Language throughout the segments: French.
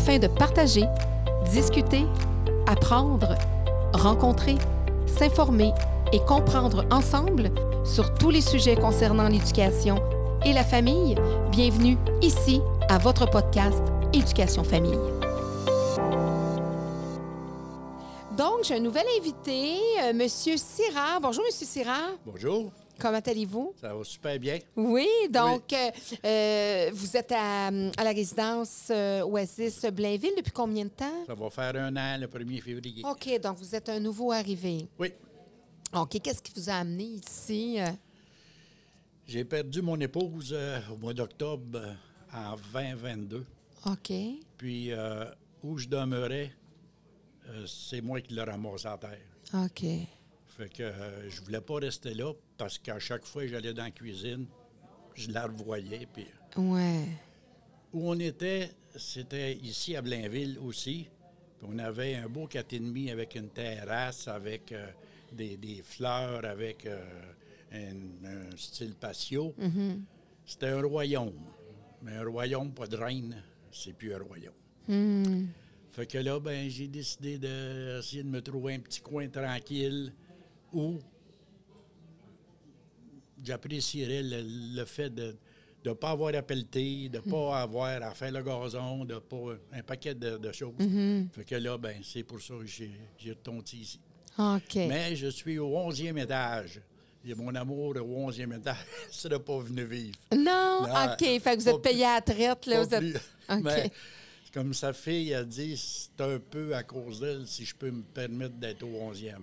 afin de partager, discuter, apprendre, rencontrer, s'informer et comprendre ensemble sur tous les sujets concernant l'éducation et la famille. Bienvenue ici à votre podcast Éducation Famille. Donc, j'ai un nouvel invité, euh, Monsieur Syrah. Bonjour, Monsieur Syrah. Bonjour, Comment allez-vous? ça va super bien. Oui, donc, euh, euh, vous êtes à, à la résidence euh, Oasis Blainville depuis combien de temps? Ça va faire un an le 1er février. OK, donc vous êtes un nouveau arrivé. Oui, OK, qu'est-ce qui vous a amené ici? j'ai perdu mon épouse euh, au mois d'octobre en 2022. OK. Puis où je demeurais, c'est moi qui l'ai ramassé à terre. OK. Fait que je voulais pas rester là parce qu'à chaque fois que j'allais dans la cuisine, je la revoyais. Puis Ouais. où on était, c'était ici à Blainville aussi. Puis on avait un beau 4,5 avec une terrasse, avec euh, des, des fleurs, avec euh, un, un style patio. C'était un royaume. Mais un royaume, pas de reine, c'est plus un royaume. Hmm. Fait que là, ben, j'ai décidé d'essayer de me trouver un petit coin tranquille où j'apprécierais le, le fait de ne pas avoir à pelleter, de ne pas avoir à faire le gazon, de pas un paquet de, de choses. Fait que là, ben, c'est pour ça que j'ai retourné ici. OK. Mais je suis au 11e étage. Et mon amour au 11e étage ne pas venu vivre. Non, Non, OK. Fait que vous êtes payé à la traite, là. Vous êtes... plus. OK. Mais comme sa fille a dit, c'est un peu à cause d'elle si je peux me permettre d'être au 11e.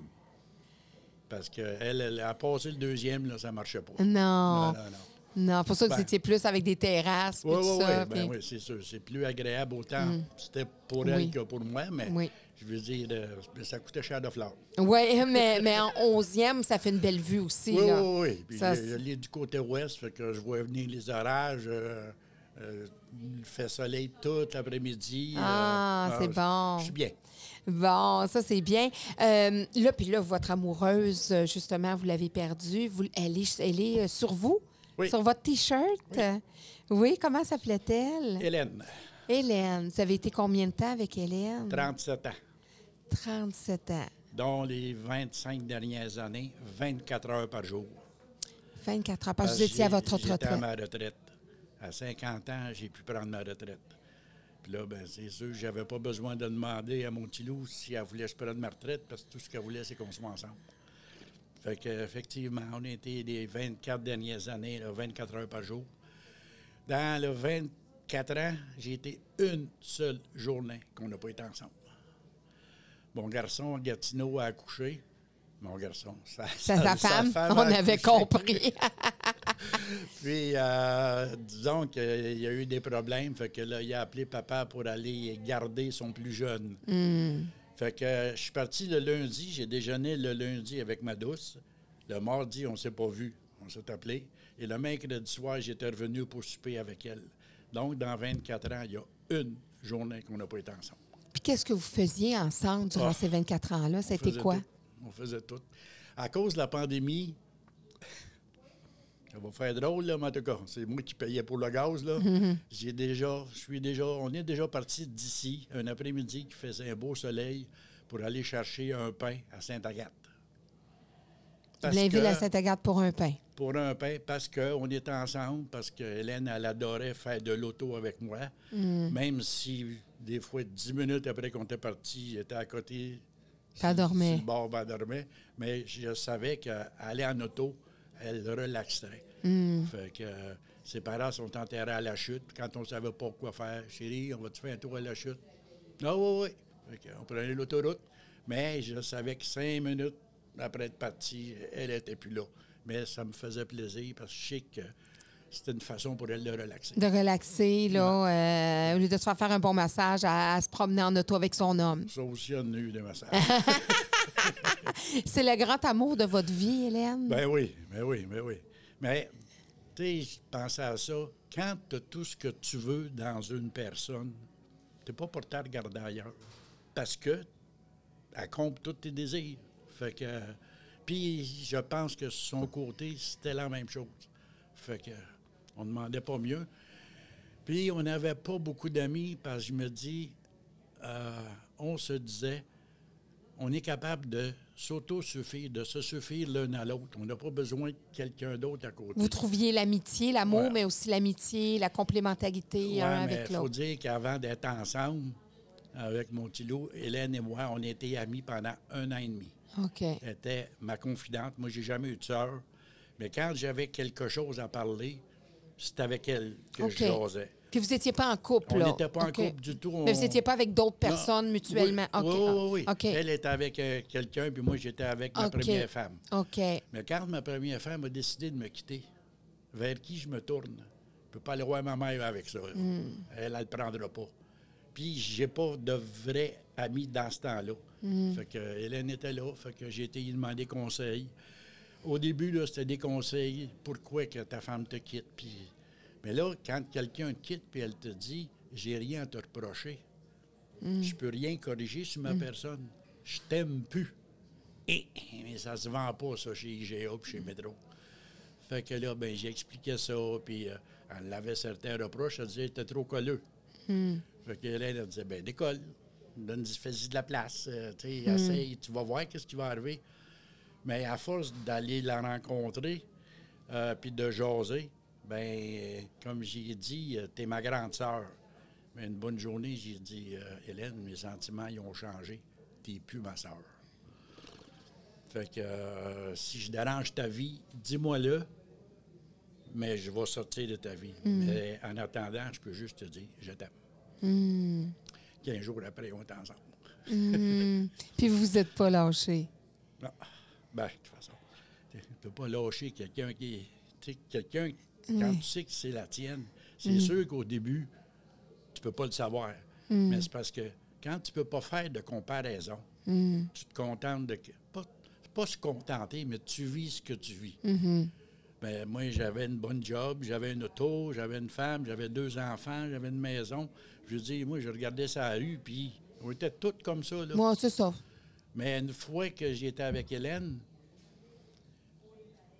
Parce qu'elle, elle a passé le deuxième, là, ça ne marchait pas. Non. Non, non, non. Non, pour ça que vous Ben. étiez plus avec des terrasses Oui, oui, oui. Ben oui, c'est sûr. C'est plus agréable autant. C'était pour elle Oui. que pour moi, mais Oui. je veux dire, euh, ça coûtait cher de fleurs. Oui, mais, mais en onzième, ça fait une belle vue aussi. Oui, là. oui, oui. Puis Ça, je- je lis du côté ouest, fait que je vois venir les orages. euh, euh, il fait soleil tout l'après-midi. euh, Ah, c'est bon. Je suis bien. Bon, ça, c'est bien. Euh, là, puis là, votre amoureuse, justement, vous l'avez perdue. Vous, elle est, elle est euh, sur vous? Oui. Sur votre T-shirt? Oui. comment s'appelait-elle? Hélène, Hélène. Vous avez été combien de temps avec Hélène? 37 ans. 37 ans. dont les 25 dernières années, 24 heures par jour. 24 ans. Parce que vous étiez à votre J'étais à retraite. ma retraite. À 50 ans, j'ai pu prendre ma retraite. Là, ben, c'est sûr, j'avais pas besoin de demander à mon petit loup si elle voulait que je prenne ma retraite, parce que tout ce qu'elle voulait, c'est qu'on soit ensemble. Fait qu'effectivement, on a été les 24 dernières années, là, 24 heures par jour. Dans le 24 ans, j'ai été une seule journée qu'on n'a pas été ensemble. Mon garçon, Gatineau, a accouché. Mon garçon, sa, C'est sa femme. a On avait compris. Puis, euh, disons qu'il y a eu des problèmes. Fait que là, il a appelé papa pour aller garder son plus jeune. Fait que je suis parti le lundi. J'ai déjeuné le lundi avec ma douce. Le mardi, on ne s'est pas vu. On s'est appelé. Et le mercredi soir, j'étais revenu pour souper avec elle. Donc, dans 24 ans, il y a une journée qu'on n'a pas été ensemble. Puis qu'est-ce que vous faisiez ensemble durant Ah. ces 24 ans-là? C'était quoi? tout. On faisait tout. À cause de la pandémie, ça va faire drôle, là, mais en tout cas, c'est moi qui payais pour le gaz, là. J'ai déjà, je suis déjà, on est déjà parti d'ici, un après-midi qui faisait un beau soleil, pour aller chercher un pain à Sainte-Agathe. Que- à Saint-Agathe pour un pain. pour un pain parce qu'on était ensemble, parce que Hélène, elle adorait faire de l'auto avec moi. Même si, des fois, dix minutes après qu'on était parti, j'étais à côté. Elle dormait. Sur le bord, ben, elle dormait. Mais je savais qu'aller en auto, elle relaxerait. Fait que euh, ses parents sont enterrés à la chute. Quand on ne savait pas quoi faire, chérie, on va-tu faire un tour à la chute? Ah oui, oui. Fait qu'on prenait l'autoroute. Mais je savais que cinq minutes après être partie, elle n'était plus là. Mais ça me faisait plaisir parce que je sais que c'était une façon pour elle de relaxer. De relaxer, là, euh, au lieu de se faire faire un bon massage, à, à se promener en auto avec son homme. Ça aussi, on a eu des massages. C'est le grand amour de votre vie, Hélène? ben oui, ben oui, ben oui. Mais, tu sais, je pensais à ça. Quand tu as tout ce que tu veux dans une personne, tu n'es pas porté à regarder ailleurs. Parce que elle compte tous tes désirs. Fait que. Puis, je pense que son côté, c'était la même chose. Fait que, on ne demandait pas mieux. Puis, on n'avait pas beaucoup d'amis parce que je me dis, euh, on se disait, on est capable de s'auto-suffire, de se suffire l'un à l'autre. On n'a pas besoin de quelqu'un d'autre à côté. Vous trouviez l'amitié, l'amour, Ouais. mais aussi l'amitié, la complémentarité Ouais, un mais avec il faut l'autre. dire qu'avant d'être ensemble, avec mon petit loup, Hélène et moi, on était amis pendant un an et demi. OK. Elle était ma confidente. Moi, j'ai jamais eu de sœur. Mais quand j'avais quelque chose à parler, c'était avec elle que je jasais. Puis vous n'étiez pas en couple, On là? n'était pas en couple du tout. Mais vous on- n'étiez pas avec d'autres Non. personnes mutuellement? Oui, oui, oui, oui. Elle était avec euh, quelqu'un, puis moi, j'étais avec ma première femme. OK. Mais quand ma première femme a décidé de me quitter, vers qui je me tourne? Je ne peux pas aller voir ma mère avec ça. Hmm. Elle, ne le prendra pas. Puis, j'ai pas de vrai ami dans ce temps-là. Hmm. Fait que Hélène était là, fait que j'ai été y demander conseil. Au début, là, c'était des conseils. Pourquoi que ta femme te quitte? Puis, mais là, quand quelqu'un te quitte, puis elle te dit, j'ai rien à te reprocher, je peux rien corriger sur ma personne. Je t'aime plus. Et, mais ça se vend pas, ça, chez IGA puis chez Métro. Fait que là, ben, j'ai expliqué ça, puis euh, elle avait certains reproches. Elle disait, t'es trop colleux. Fait que Hélène, elle disait, ben, décolle. Donne, fais-y de la place. euh, tu tu vas voir qu'est-ce qui va arriver. Mais à force d'aller la rencontrer, euh, puis de jaser, ben, euh, comme j'ai dit, euh, t'es ma grande sœur. Mais une bonne journée, j'ai dit, euh, Hélène, mes sentiments, ils ont changé. T'es plus ma sœur. Fait que euh, si je dérange ta vie, dis-moi-le, mais je vais sortir de ta vie. Mais en attendant, je peux juste te dire, je t'aime. 15 jours après, on est ensemble. Puis vous vous êtes pas lâché. Non. Ben, de toute façon, tu ne peux pas lâcher quelqu'un qui quelqu'un, quand tu sais que c'est la tienne, c'est sûr qu'au début, tu peux pas le savoir. Mais c'est parce que quand tu peux pas faire de comparaison, tu te contentes de. Pas, pas se contenter, mais tu vis ce que tu vis. Ben, moi, j'avais une bonne job, j'avais une auto, j'avais une femme, j'avais deux enfants, j'avais une maison. Je veux dire, moi, je regardais ça à la rue, puis on était tous comme ça. Là. Moi, c'est ça. Mais une fois que j'étais avec Hélène,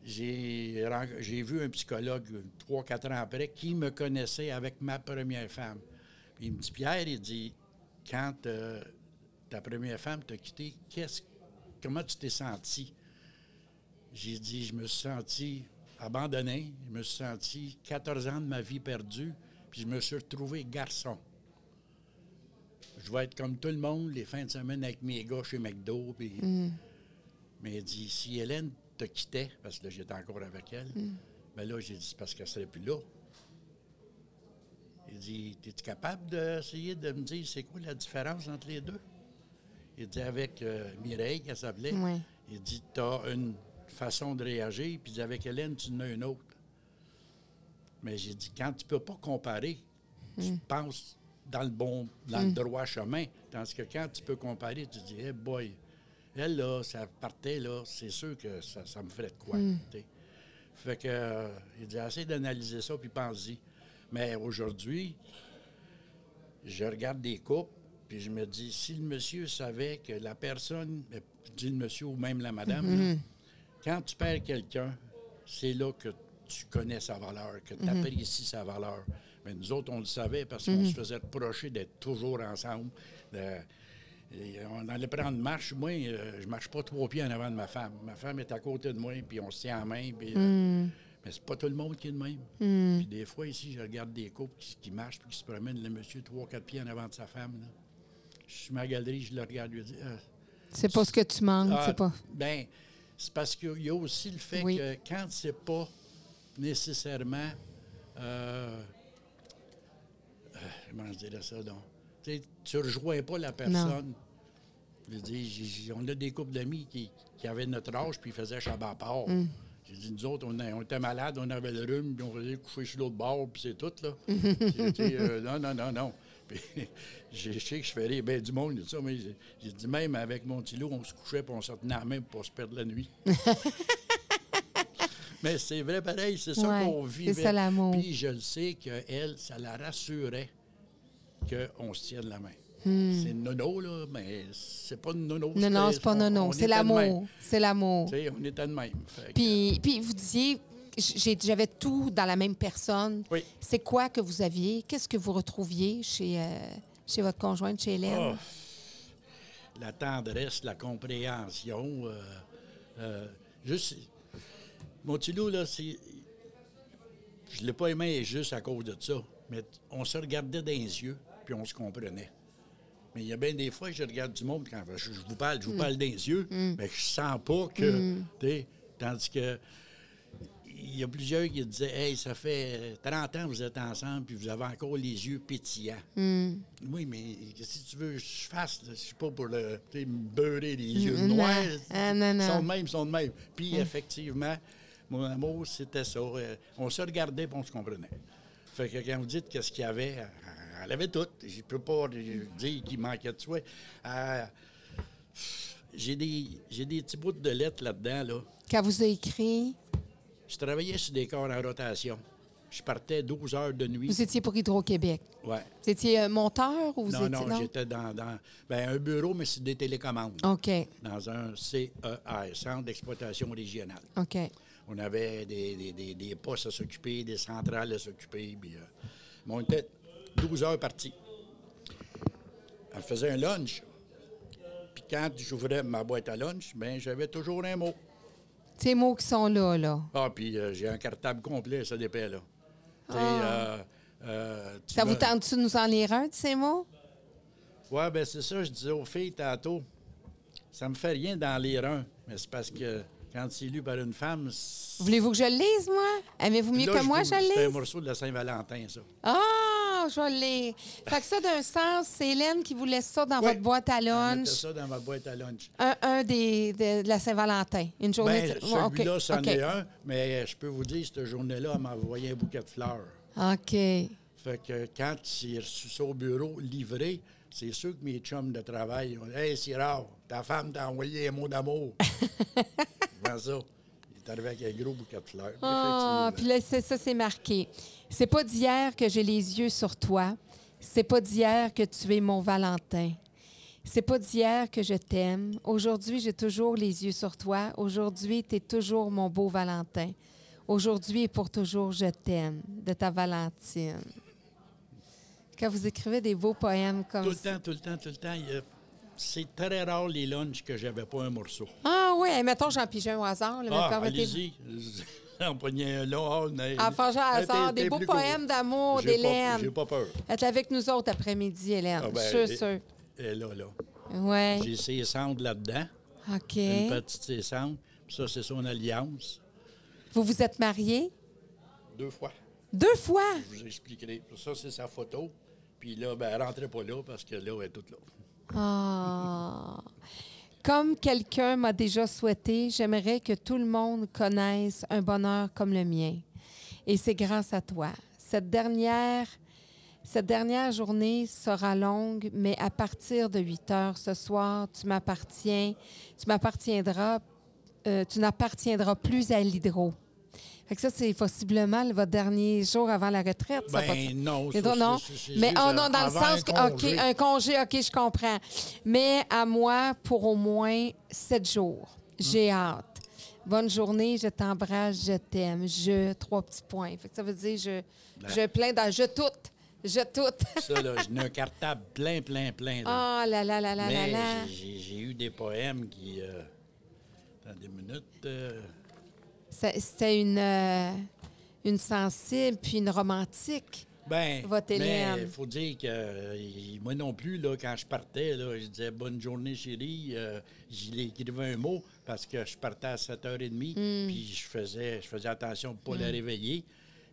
j'ai vu un psychologue trois, quatre ans après qui me connaissait avec ma première femme. Il me dit, Pierre, il dit, quand euh, ta première femme t'a quitté, qu'est-ce, comment tu t'es senti? J'ai dit, je me suis senti abandonné, je me suis senti 14 ans de ma vie perdue, puis je me suis retrouvé garçon. Je vais être comme tout le monde les fins de semaine avec mes gars chez McDo. Puis... Mais il dit, si Hélène te quittait, parce que là, j'étais encore avec elle, bien là, j'ai dit, c'est parce qu'elle ne serait plus là. Il dit, es-tu capable d'essayer de me dire c'est quoi la différence entre les deux? Il dit, avec euh, Mireille, qu'elle s'appelait, il dit, tu as une façon de réagir, puis il dit, avec Hélène, tu en as une autre. Mais j'ai dit, quand tu ne peux pas comparer, tu penses dans le bon, dans le droit chemin. Tandis que quand tu peux comparer, tu dis, hey boy, elle, là, ça partait, là, c'est sûr que ça, ça me ferait de quoi. t'sais. Fait que, euh, il dit, essaie d'analyser ça, puis pense-y. Mais aujourd'hui, je regarde des couples, puis je me dis, si le monsieur savait que la personne, je dis le monsieur ou même la madame, là, quand tu perds quelqu'un, c'est là que tu connais sa valeur, que tu apprécies sa valeur. Mais nous autres, on le savait parce qu'on se faisait reprocher d'être toujours ensemble. de- et on allait prendre marche. Moi, euh, je marche pas trois pieds en avant de ma femme. Ma femme est à côté de moi, puis on se tient en main. Puis, euh, Mais c'est pas tout le monde qui est de même. Puis des fois, ici, je regarde des couples qui, qui marchent puis qui se promènent, le monsieur, trois, quatre pieds en avant de sa femme. là. Je suis ma galerie, je le regarde, je lui dis Ah, C'est pas ce que tu manques, ah, c'est pas. Ben, c'est parce qu'il y a aussi le fait Oui. que quand c'est pas nécessairement. Euh, euh, comment je dirais ça, donc? Tu tu rejoins pas la personne. Je veux dire, on a des couples d'amis qui, qui avaient notre âge puis ils faisaient chabat part. Mm. J'ai dit, nous autres, on, a- on était malades, on avait le rhume, puis on faisait coucher sur l'autre bord, puis c'est tout, là. J'ai dit, euh, non, non, non, non. Puis, je sais que je ferais bien du monde, ça, mais j'ai- dit, même avec mon petit loup, on se couchait, puis on se tenait à la main pour pas se perdre la nuit. mais c'est vrai, pareil, c'est ça Ouais, qu'on c'est vivait. ça, l'amour. Puis je le sais qu'elle, ça la rassurait qu'on se tienne la main. C'est nono, là, mais c'est pas nono. Hmm. Non, non, c'est pas on- non, on non. C'est l'amour. C'est l'amour. On était de même. Puis, puis vous disiez, j'avais tout dans la même personne. Oui. C'est quoi que vous aviez? Qu'est-ce que vous retrouviez chez euh, chez votre conjointe, chez Hélène? Ah, la tendresse, la compréhension. euh, euh, juste, mon petit loup, là, c'est. Je ne l'ai pas aimé juste à cause de ça. Mais on se regardait dans les yeux, puis on se comprenait. Mais il y a bien des fois que je regarde du monde quand je, vous parle, je vous parle dans les yeux, mais je sens pas que. sais, Tandis que. Il y a plusieurs qui disaient Hey, ça fait 30 ans que vous êtes ensemble, puis vous avez encore les yeux pétillants. Oui, mais que tu veux que je fasse? Je suis pas pour le, me beurrer les yeux noirs. Ah, non, non. Ils sont de même, ils sont de même. Puis, effectivement, mon amour, c'était ça. Euh, On se regardait et on se comprenait. Fait que quand vous dites qu'est-ce qu'il y avait, elle- avait tout. Je peux pas dire qu'il manquait de soi. Euh, J'ai des, j'ai des petits bouts de lettres là-dedans, là. Quand vous avez écrit, Je travaillais sur des corps en rotation. Je partais 12 heures de nuit. vous étiez pour Hydro-Québec? Ouais. Vous étiez euh, monteur ou vous Non, étiez. non, j'étais dans, dans ben, un bureau, mais c'est des télécommandes. OK. Dans un CER, Centre d'exploitation régionale. OK. On avait des, des, des, des postes à s'occuper, des centrales à s'occuper. Puis, euh, mais on était 12 heures partis. Elle faisait un lunch. Puis quand j'ouvrais ma boîte à lunch, ben j'avais toujours un mot. Ces mots qui sont là, là. Ah, puis euh, j'ai un cartable complet, ça dépend, là. Sais, euh, euh, Ça vous tente-tu de nous en lire un de ces mots? Ouais, ben c'est ça, je disais aux filles tantôt. Ça me fait rien d'en lire un, mais c'est parce que quand c'est lu par une femme. c'est- Voulez-vous que je le lise, moi? Aimez-vous mieux Là, que moi, vous- je le C'est un lise? morceau de la Saint-Valentin, ça. Ah, je lire. Fait que ça, d'un sens, c'est Hélène qui vous laisse ça dans votre boîte à Je lunch. ça dans ma boîte à lunch. Un, un des, de, de la Saint-Valentin. Une journée. OK, celui-là, c'en est un, mais je peux vous dire, cette journée-là, elle m'a envoyé un bouquet de fleurs. OK. Fait que quand j'ai reçu ça au bureau, livré, c'est sûr que mes chums de travail ont dit Hey, rare, ta femme t'a envoyé un mot d'amour. Comment ça? Il est arrivé avec un gros bouquet de fleurs. Ah, puis là, c'est ça, c'est marqué. C'est pas d'hier que j'ai les yeux sur toi. C'est pas d'hier que tu es mon Valentin. C'est pas d'hier que je t'aime. Aujourd'hui, j'ai toujours les yeux sur toi. Aujourd'hui, tu es toujours mon beau Valentin. Aujourd'hui et pour toujours, je t'aime. De ta Valentine. Quand vous écrivez des beaux poèmes comme Tout le ça. temps, tout le temps, tout le temps. il y a- C'est très rare les lunchs que j'avais pas un morceau. Ah oui, hey, mettons, j'en pige un au hasard. là, Ah, allez-y. On pognait un là. ah, mais- Ah, hasard, des beaux poèmes d'amour d'Hélène. J'ai pas peur. Est avec nous autres après-midi, Hélène. Ah, ben, je suis et- sûre. Elle est là, là. Oui. J'ai ses cendres là-dedans. OK. Une petite ses cendres. Puis Ça, c'est son alliance. Vous vous êtes mariés? Deux fois. deux fois? Je vous expliquerai. Ça, c'est sa photo. Puis là, ben, elle rentrait pas là parce que là, elle est toute là. Ah. Comme quelqu'un m'a déjà souhaité, j'aimerais que tout le monde connaisse un bonheur comme le mien. Et c'est grâce à toi. Cette dernière, cette dernière journée sera longue, mais à partir de 8 heures ce soir, tu m'appartiens, tu m'appartiendras, euh, tu n'appartiendras plus à l'hydro. Fait que ça, c'est possiblement le- votre dernier jour avant la retraite. ça, Ben, pas- non, ça, non. Mais oh non, dans le sens un que, congé. OK, un congé, OK, je comprends. Mais à moi, pour au moins sept jours. J'ai hâte. Bonne journée, je t'embrasse, je t'aime. Je, trois petits points. Fait que ça veut dire, je, Ben. je plein dans je tout. Je tout. Ça, là, j'en ai un cartable plein, plein, plein. là. Ah là là là là là Mais là. j'ai- j'ai j'ai eu des poèmes qui. Euh, attendez une minute. euh, Ça- C'était une, euh, une sensible puis une romantique. Ben, Votre Hélène. il faut dire que euh, moi non plus, là, quand je partais, là, je disais bonne journée, chérie. Euh, J'y écrivais un mot parce que je partais à 7h30, Hmm. puis je faisais, je faisais attention de ne pas la réveiller.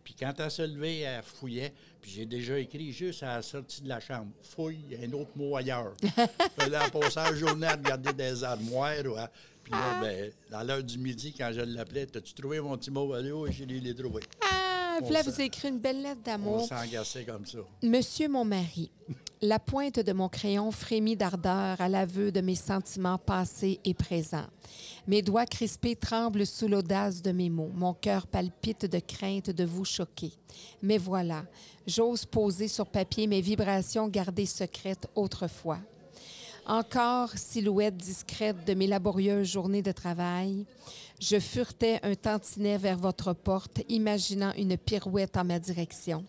Puis quand elle se levait, elle fouillait. Puis j'ai déjà écrit juste à la sortie de la chambre fouille, un autre mot ailleurs. Là, elle passait la journée à regarder des armoires. ou à- Puis là, ben, dans l'heure du midi, quand je l'appelais, T'as-tu trouvé mon petit mot? Oui, j'ai l'ai trouvé. Ah, On puis là, vous avez écrit une belle lettre On d'amour. s'engaçait comme ça. Monsieur mon mari, la pointe de mon crayon frémit d'ardeur à l'aveu de mes sentiments passés et présents. Mes doigts crispés tremblent sous l'audace de mes mots. Mon cœur palpite de crainte de vous choquer. Mais voilà, j'ose poser sur papier mes vibrations gardées secrètes autrefois. Encore silhouette discrète de mes laborieuses journées de travail, je furetais un tantinet vers votre porte, imaginant une pirouette en ma direction.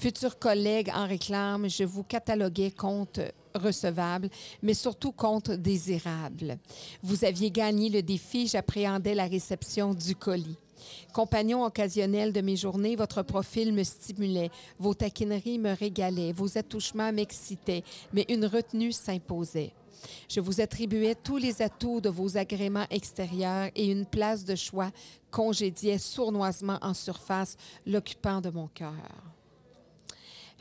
Futurs collègues en réclament, je vous cataloguais compte recevable, mais surtout compte désirable. Vous aviez gagné le défi, j'appréhendais la réception du colis. Compagnon occasionnel de mes journées, votre profil me stimulait, vos taquineries me régalaient, vos attouchements m'excitaient, mais une retenue s'imposait. Je vous attribuais tous les atouts de vos agréments extérieurs et une place de choix congédiait sournoisement en surface l'occupant de mon cœur.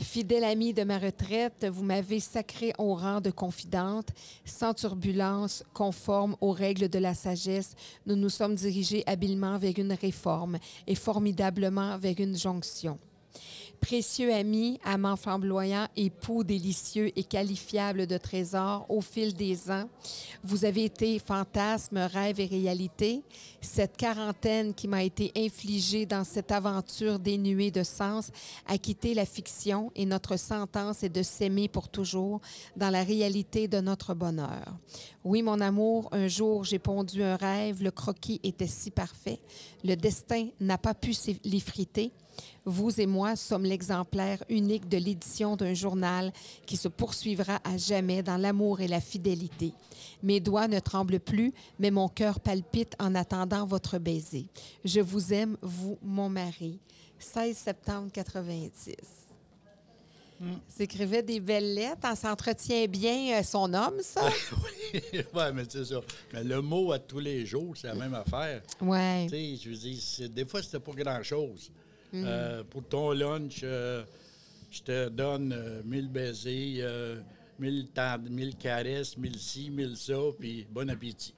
Fidèle amie de ma retraite, vous m'avez sacré au rang de confidente. Sans turbulence, conforme aux règles de la sagesse, nous nous sommes dirigés habilement vers une réforme et formidablement vers une jonction. Précieux ami, amant flamboyant, époux délicieux et qualifiable de trésor au fil des ans, vous avez été fantasme, rêve et réalité. Cette quarantaine qui m'a été infligée dans cette aventure dénuée de sens a quitté la fiction et notre sentence est de s'aimer pour toujours dans la réalité de notre bonheur. Oui, mon amour, un jour j'ai pondu un rêve, le croquis était si parfait, le destin n'a pas pu l'effriter. Vous et moi sommes l'exemplaire unique de l'édition d'un journal qui se poursuivra à jamais dans l'amour et la fidélité. Mes doigts ne tremblent plus, mais mon cœur palpite en attendant votre baiser. Je vous aime, vous, mon mari. 16 septembre 90. Mm. S'écrivait des belles lettres. On s'entretient bien euh, son homme, ça? oui, ouais, mais c'est ça. Mais le mot à tous les jours, c'est la même affaire. Oui. Tu sais, je veux dire, des fois, c'était pas grand-chose. Euh, pour ton lunch, euh, je te donne euh, mille baisers, mille, mille caresses, mille ci, mille ça, puis bon appétit.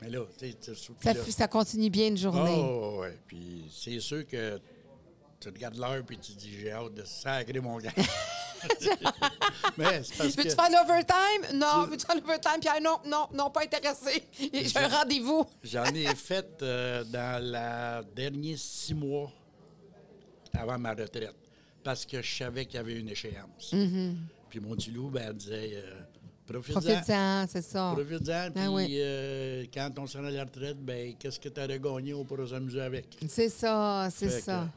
Mais là, tu sais, ça, ça continue bien une journée. Oh, oui. Puis c'est sûr que tu regardes l'heure puis tu dis j'ai hâte de sacrer mon gars. Mais c'est parce Veux-tu faire l'overtime? Non. Veux-tu faire l'overtime? Pierre, non, non, non, pas intéressé. J'ai un rendez-vous. J'en ai fait dans les derniers six mois avant ma retraite parce que je savais qu'il y avait une échéance. Mm-hmm. Puis mon petit loup, ben, elle disait euh, Profite-en. c'est ça. Profite-en. Ben puis euh, quand on sera à la retraite, ben, qu'est-ce que tu as gagné? On pourra s'amuser avec? C'est ça, c'est ça.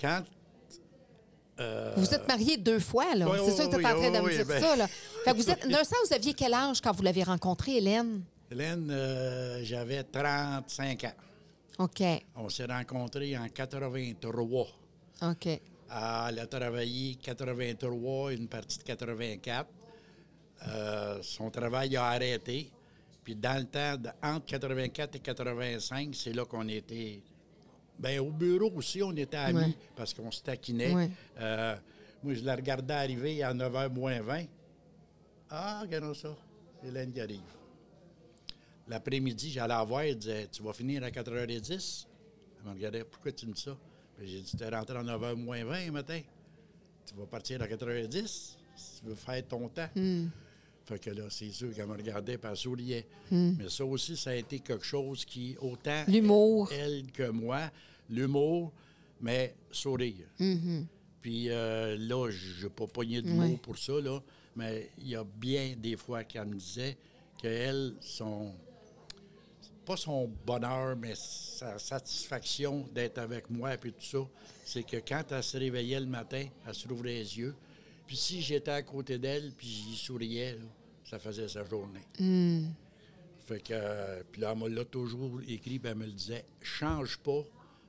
quand. Euh, vous êtes marié deux fois, là. c'est ça que tu es en train de me dire ben ça, là. Fait que vous êtes. D'un sens, vous aviez quel âge quand vous l'avez rencontrée, Hélène? Hélène, j'avais 35 ans. OK. On s'est rencontrés en 83. OK. elle a travaillé 83, une partie de 84. Euh, son travail a arrêté. Puis dans le temps, entre 84 et 85, c'est là qu'on était. Bien, au bureau aussi, on était amis parce qu'on se taquinait. Euh, moi, je la regardais arriver à 9h moins 20. Ah, regardons ça. Hélène qui arrive. L'après-midi, j'allais la voir, elle disait Tu vas finir à 4h10 Elle me regardait Pourquoi tu me dis ça j'ai dit, tu es rentré à 9h moins 20 matin. Tu vas partir à 90 si tu veux faire ton temps. Hmm. Fait que là, c'est sûr qu'elle me regardait elle souriait. Hmm. Mais ça aussi, ça a été quelque chose qui, autant l'humour. Elle, que moi, l'humour, mais sourire. Mm-hmm. Puis euh, là, je n'ai pas pogné de mots pour ça, là, mais il y a bien des fois qu'elle me disait qu'elle, son pas son bonheur, mais sa satisfaction d'être avec moi et tout ça, c'est que quand elle se réveillait le matin, elle se rouvrait les yeux. Puis si j'étais à côté d'elle, puis j'y souriais, ça faisait sa journée. Hmm. Fait que, puis là, elle m'a toujours écrit, puis elle me le disait, change pas,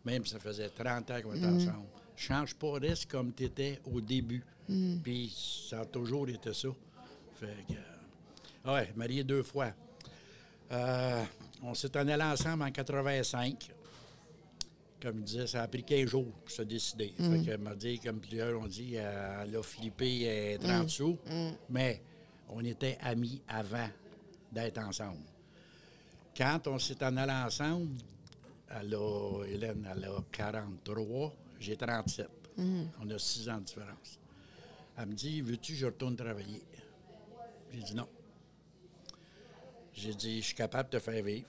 même si ça faisait 30 ans qu'on était hmm. ensemble, change pas, reste comme tu étais au début. Hmm. Puis ça a toujours été ça. Fait que, ouais, marié deux fois. Euh, on s'est en allé ensemble en 85. Comme je disais, ça a pris 15 jours pour se décider. Mm. Fait m'a dit, comme plusieurs ont dit, elle a flippé 30 mm. sous. Mm. Mais on était amis avant d'être ensemble. Quand on s'est en allé ensemble, elle a, Hélène, elle a 43, j'ai 37. On a 6 ans de différence. Elle me dit, veux-tu que je retourne travailler? J'ai dit non. J'ai dit, je suis capable de te faire vivre.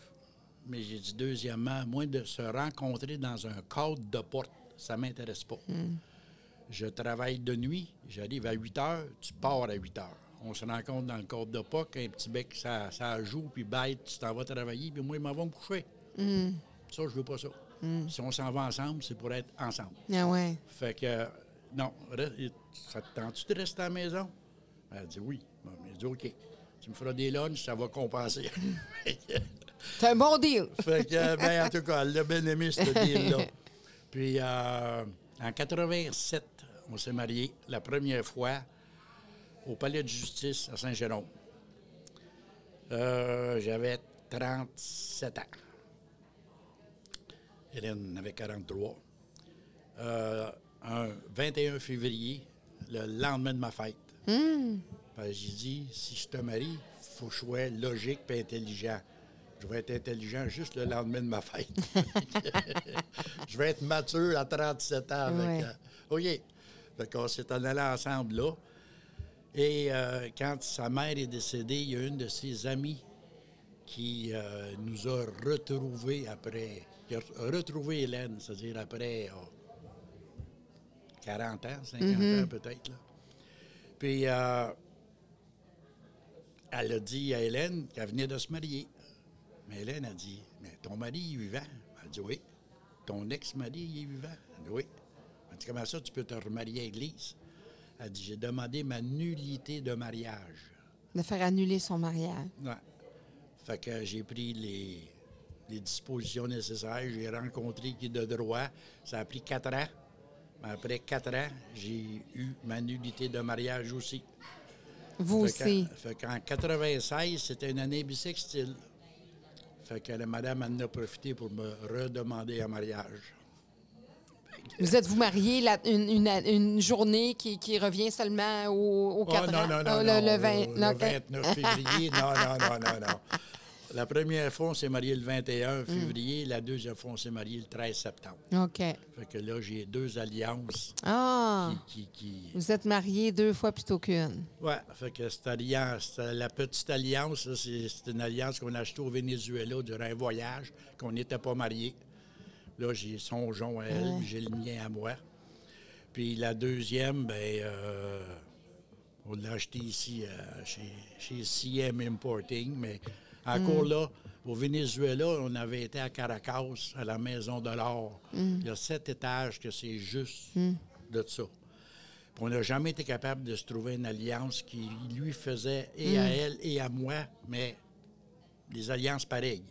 Mais j'ai dit, deuxièmement, moins de se rencontrer dans un cadre de porte, ça ne m'intéresse pas. Hmm. Je travaille de nuit, j'arrive à 8 heures, tu pars à 8 heures. On se rencontre dans le cadre de porte, un petit bec, ça, ça joue, puis bête, tu t'en vas travailler, puis moi, ils m'en vont me coucher. Hmm. Ça, je veux pas ça. Hmm. Si on s'en va ensemble, c'est pour être ensemble. Ah ouais. Fait que non, ça te tente-tu de rester à la maison? Elle a dit oui. Bon, J'ai dit OK. Tu me feras des lunchs, ça va compenser. C'est un bon deal. fait que, ben, en tout cas, elle a bien aimé ce deal-là. Puis, euh, en 87, on s'est mariés la première fois au Palais de justice à Saint-Jérôme. Euh, J'avais 37 ans. Hélène avait 43. Euh, un 21 février, le lendemain de ma fête. J'ai dit, si je te marie, il faut que je sois logique et intelligent. Je vais être intelligent juste le lendemain de ma fête. je vais être mature à 37 ans. Avec, Ouais. euh, OK. Qu'on s'est en allé ensemble là. Et euh, quand sa mère est décédée, il y a une de ses amies qui euh, nous a retrouvés après, qui a retrouvé Hélène, c'est-à-dire après oh, 40 ans, 50 ans peut-être. Puis, euh, elle a dit à Hélène qu'elle venait de se marier. Mais Hélène a dit, mais ton mari est vivant? Elle a dit oui. Ton ex-mari est vivant? Elle a dit oui. Elle a dit, comment ça tu peux te remarier à l'église? Elle a dit, j'ai demandé ma nullité de mariage. De faire annuler son mariage. Ouais. Fait que j'ai pris les, les dispositions nécessaires. J'ai rencontré qui de droit. Ça a pris quatre ans. Mais après quatre ans, j'ai eu ma nullité de mariage aussi. Vous Fait aussi. Fait qu'en 96, c'était une année bisextile. Fait que la madame en a profité pour me redemander un mariage. Vous êtes-vous marié la- une, une- une journée qui, qui revient seulement au, au Oh, 4 non, ans? non, non, Ah, non, le, le 20, le non, ok. 29 février. Non, non, non, non, non. La première fois, on s'est marié le Mm. 21 février. La deuxième fois, on s'est marié le 13 septembre. OK. Fait que là, j'ai deux alliances Ah, qui, qui, qui- vous êtes mariés deux fois plutôt qu'une. Ouais, fait que cette alliance, la petite alliance, c'est une alliance qu'on a achetée au Venezuela durant un voyage, qu'on n'était pas mariés. Là, j'ai son jonc à elle, j'ai le mien à moi. Puis la deuxième, ben, euh, on l'a acheté ici euh, chez, chez CM Importing, mais encore là, au Venezuela, on avait été à Caracas, à la Maison de l'Or. Il y a sept étages que c'est juste de ça. Puis on n'a jamais été capable de se trouver une alliance qui lui faisait et à elle et à moi, mais des alliances pareilles.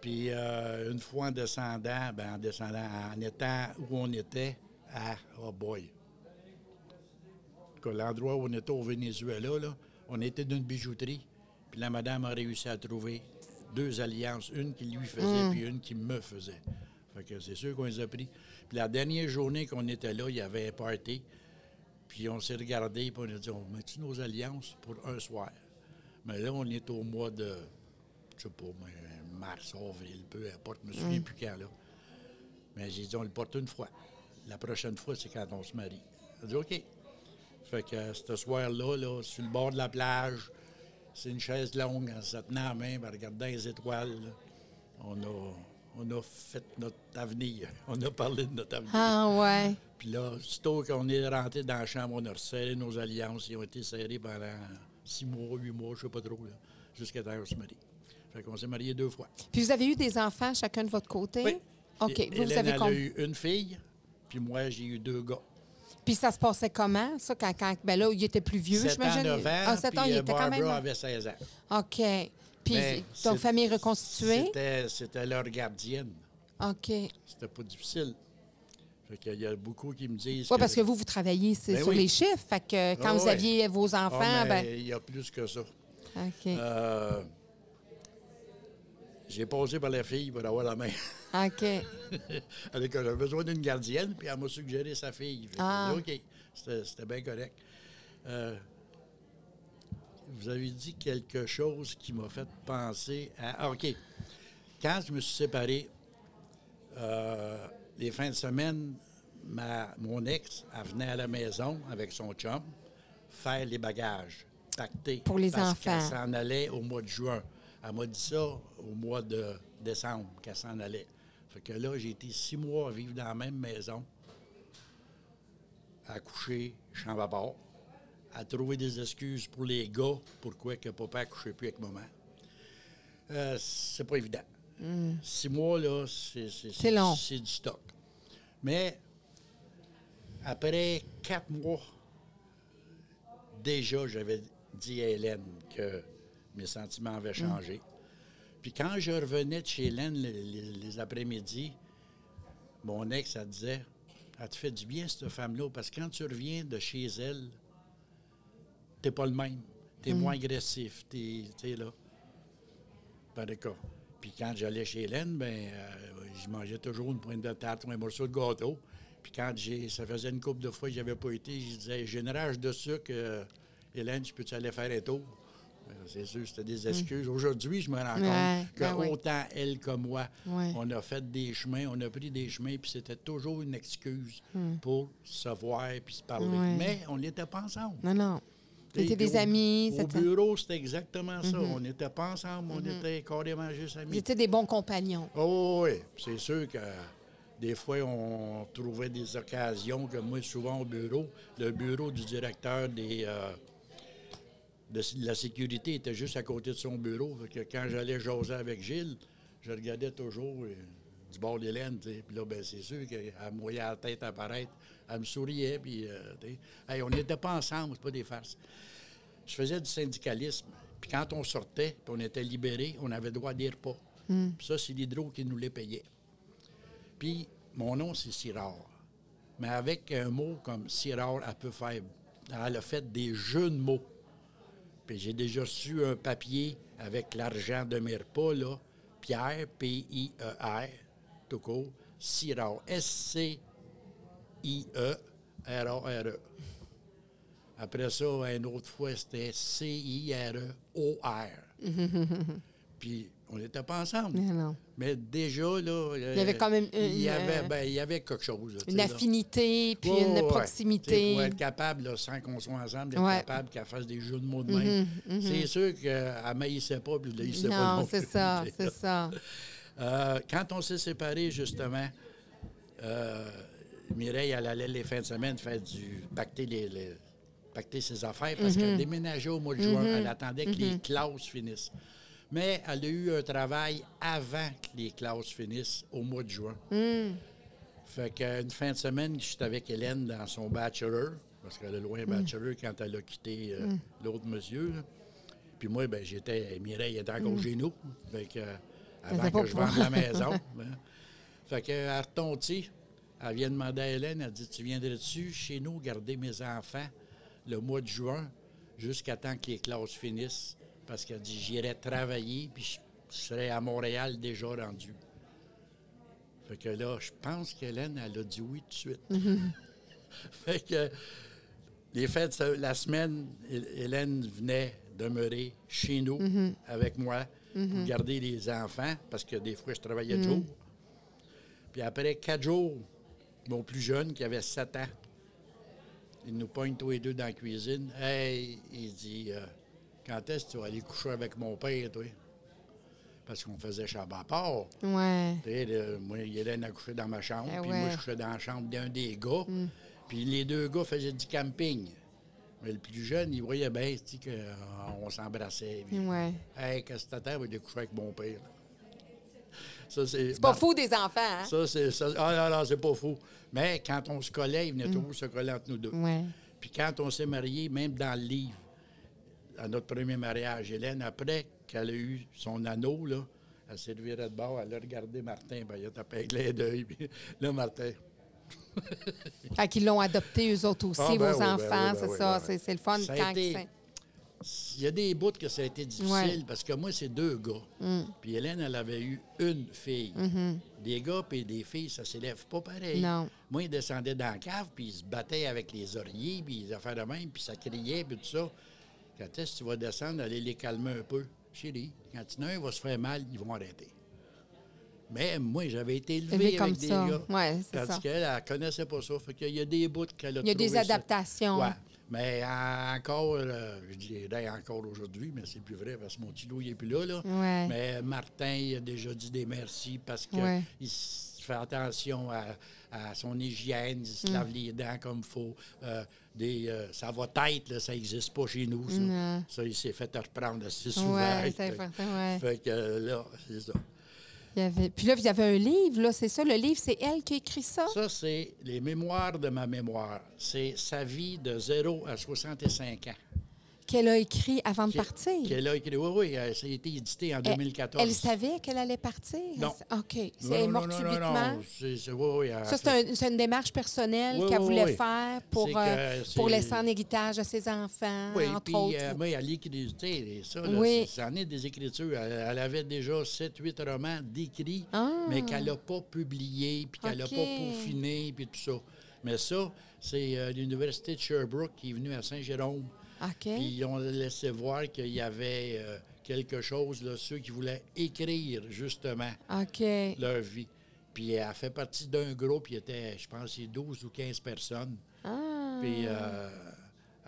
Puis euh, une fois en descendant, ben, en descendant, en étant où on était, à, oh boy, l'endroit où on était au Venezuela, là, on était d'une bijouterie, puis la madame a réussi à trouver deux alliances, une qui lui faisait, puis une qui me faisait. Fait que c'est sûr qu'on les a pris. Puis la dernière journée qu'on était là, il y avait un party, puis on s'est regardé, puis on a dit, on met-tu nos alliances pour un soir? Mais là, on est au mois de, je sais pas, mars, avril, peu importe, je me souviens plus quand, là. Mais j'ai dit, on le porte une fois. La prochaine fois, c'est quand on se marie. Elle a dit, OK. Fait que euh, ce soir-là, là, sur le bord de la plage, c'est une chaise longue, en se tenant la main, en regardant les étoiles. là. On a, on a fait notre avenir. On a parlé de notre avenir. Ah, ouais. Puis là, aussitôt qu'on est rentré dans la chambre, on a resserré nos alliances. Ils ont été serrés pendant six mois, huit mois, je sais pas trop, jusqu'à temps qu'on se marie. Fait qu'on s'est mariés deux fois. Puis vous avez eu des enfants chacun de votre côté? Oui. OK. Et- Vous, avez elle a eu une fille, puis moi, j'ai eu deux gars. Puis ça se passait comment, ça, quand, quand ben là, il était plus vieux, 7 ans, j'imagine? 9 ans, Ah, 7 ans, puis il euh, était quand même... avait 16 ans. OK. Puis Mais ton c'est- famille reconstituée? C'était, c'était leur gardienne. OK. C'était pas difficile. Fait qu'il y a beaucoup qui me disent Oui, parce que vous, vous travaillez Ben sur oui. les chiffres. Fait que quand Ah vous ouais. aviez vos Ah, enfants, ben... il y a plus que ça. OK. Euh, j'ai posé par la fille pour avoir la main. OK. J'avais besoin d'une gardienne, puis elle m'a suggéré sa fille. Ah. OK, c'était, bien correct. Euh, vous avez dit quelque chose qui m'a fait penser à. Ah, OK. Quand je me suis séparé, euh, les fins de semaine, ma, mon ex, elle venait à la maison avec son chum faire les bagages, pacter. Pour les parce enfants. s'en allait au mois de juin. Elle m'a dit ça au mois de décembre, qu'elle s'en allait. Fait que là, j'ai été six mois à vivre dans la même maison, à coucher, chambre à part, à trouver des excuses pour les gars, pourquoi que papa ne couchait plus avec maman. Euh, c'est pas évident. Six mois, là, c'est, C'est long. C'est du stock. Mais après quatre mois, déjà, j'avais dit à Hélène que mes sentiments avaient changé. Puis quand je revenais de chez Hélène les, les- les après-midi, mon ex, elle disait Elle te fait du bien, cette femme-là, parce que quand tu reviens de chez elle, t'es pas le même. T'es moins agressif. T'es t'es là. Par le cas. Puis quand j'allais chez Hélène, ben, euh, je mangeais toujours une pointe de tarte ou un morceau de gâteau. Puis quand j'ai, ça faisait une couple de fois que j'avais pas été, je disais, j'ai une rage de sucre, euh, Hélène, je peux-tu aller faire un tour? Ben, C'est sûr, c'était des excuses. Aujourd'hui, je me rends Mm. Ouais, compte que ben oui. autant elle que moi, Ouais. on a fait des chemins, on a pris des chemins, puis c'était toujours une excuse pour se voir puis se parler. Mm. Ouais. Mais on n'était pas ensemble. Non, non. C'était des au- amis. Au bureau, c'était exactement ça. On n'était pas ensemble, on était carrément juste amis. C'était des bons compagnons. Oh oui, c'est sûr que des fois, on trouvait des occasions, comme moi, souvent au bureau, le bureau du directeur des, euh, de la sécurité était juste à côté de son bureau. Fait que quand j'allais jaser avec Gilles, je regardais toujours euh, du bord d'Hélène. tu sais. Puis là, ben, c'est sûr qu'elle me voyait la tête apparaître. Elle me souriait. Puis, euh. Hey, on n'était pas ensemble, c'est pas des farces. Je faisais du syndicalisme. Puis quand on sortait, puis on était libéré, on avait droit à des repas. Puis ça, c'est l'hydro qui nous les payait. Puis mon nom, c'est Sirard. Mais avec un mot comme Sirard, elle peut faire. Elle a fait des jeux de mots. Puis j'ai déjà reçu un papier avec l'argent de mes repas, là. Pierre, P-I-E-R, tout court. S-C-I-E-R-A-R-E. Après ça, une autre fois, c'était C-I-R-E-O-R. Puis on n'était pas ensemble. Non. Mais déjà, là. Il y avait quand même Il y une, avait, euh, ben, il y avait quelque chose. là, Une là. affinité, puis une proximité. Pour être capable, là, sans qu'on soit ensemble, d'être Ouais. Capable qu'elle fasse des jeux de mots de même. C'est sûr qu'elle ne maïssait pas, puis je ne pas. Non, c'est ça, c'est là. ça. Euh, quand on s'est séparés, justement, euh, Mireille, elle allait les fins de semaine faire du. pacter, les, les- pacter ses affaires parce Mm-hmm. qu'elle déménageait au mois de juin. Elle attendait que les classes finissent. Mais elle a eu un travail avant que les classes finissent au mois de juin. Mm. Fait qu'une fin de semaine, j'étais avec Hélène dans son bachelor, parce qu'elle a loin un Mm. bachelor quand elle a quitté euh, l'autre monsieur. là. Puis moi, ben, j'étais. Mireille était encore chez nous. Fait que, euh, avant que je vende la maison. hein. Fait que, à Retonti, elle vient demander à Hélène, elle dit Tu viendrais-tu chez nous garder mes enfants le mois de juin jusqu'à temps que les classes finissent? Parce qu'elle dit J'irai travailler, puis je, je serai à Montréal déjà rendu. Fait que là, je pense qu'Hélène, elle a dit oui tout de suite. fait que les fêtes, la semaine, Hé- Hélène venait demeurer chez nous avec moi pour garder les enfants, parce que des fois, je travaillais de jour. Puis après quatre jours, mon plus jeune, qui avait sept ans, il nous pogne tous les deux dans la cuisine. Hey, il dit euh, Quand est-ce que tu vas aller coucher avec mon père, toi? Parce qu'on faisait chambre à part. Ouais. Tu sais, moi, Hélène a couché dans ma chambre, Eh puis ouais. moi, je couchais dans la chambre d'un des gars. Puis les deux gars faisaient du camping. Mais le plus jeune, il voyait bien tu sais, qu'on s'embrassait. Ouais. Hey, qu'est-ce que t'attends? Aller coucher avec mon père? C'est. Pas bon, fou des enfants, hein? Ça, c'est. ah, non, non, c'est pas fou. Mais quand on se collait, il venait toujours se coller entre nous deux. Ouais. Puis quand on s'est mariés, même dans le livre, à notre premier mariage, Hélène, après qu'elle a eu son anneau, là, elle s'est virée de bord, elle a regardé Martin, ben, il a tapé un clin d'œil. Puis là, Martin, Fait qu'ils l'ont adopté, eux autres aussi, Ah, ben vos oui, ben enfants, oui, ben c'est oui, ça. ben c'est, le fun Ça quand été- il y a des bouts que ça a été difficile Ouais. parce que moi, c'est deux gars. Mm. Puis Hélène, elle avait eu une fille. Des gars et des filles, ça s'élève pas pareil. Mm-hmm. Non. Moi, ils descendaient dans la cave, puis ils se battaient avec les oreillers, puis ils affaires de même, puis ça criait, puis tout ça. Quand est-ce que tu vas descendre, aller les calmer un peu? Chérie, quand il y en a un va se faire mal, ils vont arrêter. Mais moi, j'avais été élevé Élevé avec comme des ça. gars. Ouais, Tandis qu'elle, elle connaissait pas ça. Fait qu'il y a des bouts qu'elle a Il y a des adaptations. Ouais. Mais encore, euh, je dirais encore aujourd'hui, mais c'est plus vrai parce que mon petit loup, il n'est plus là. là. Ouais. Mais Martin, il a déjà dit des merci parce qu'il Ouais. fait attention à, à son hygiène, il se lave les dents comme il faut. Euh, des, euh, ça va tête, là, ça n'existe pas chez nous. Ça, il s'est fait reprendre assez souvent. Ouais, c'est important, ouais. Fait que là, c'est ça. Il y avait... Puis là, il y avait un livre, là, c'est ça. Le livre, c'est elle qui a écrit ça? Ça, c'est les mémoires de ma mémoire. C'est sa vie de 0 à 65 ans. Qu'elle a écrit avant de partir. Qu'elle a écrit. Oui, oui, euh, ça a été édité en Elle- 2014. Elle savait qu'elle allait partir? Non. OK. C'est Non, elle est non, morte non, non, subitement? non, c'est- c'est- oui, oui, elle Ça, c'est fait- un- c'est une démarche personnelle qu'elle voulait faire pour, euh, pour laisser en héritage à ses enfants, Oui, entre puis autres. euh, moi, elle écrit, tu sais, ça, là, Oui. ça en est des écritures. Elle, elle avait déjà 7-8 romans d'écrits, Ah. mais qu'elle n'a pas publiés, puis qu'elle n'a pas peaufiné, puis tout ça. Mais ça, c'est euh, l'Université de Sherbrooke qui est venue à Saint-Jérôme. OK. Puis ils ont laissé voir qu'il y avait euh, quelque chose, là, ceux qui voulaient écrire, justement, leur vie. Puis elle fait partie d'un groupe, il était, je pense, c'est 12 ou 15 personnes. Ah. Puis euh,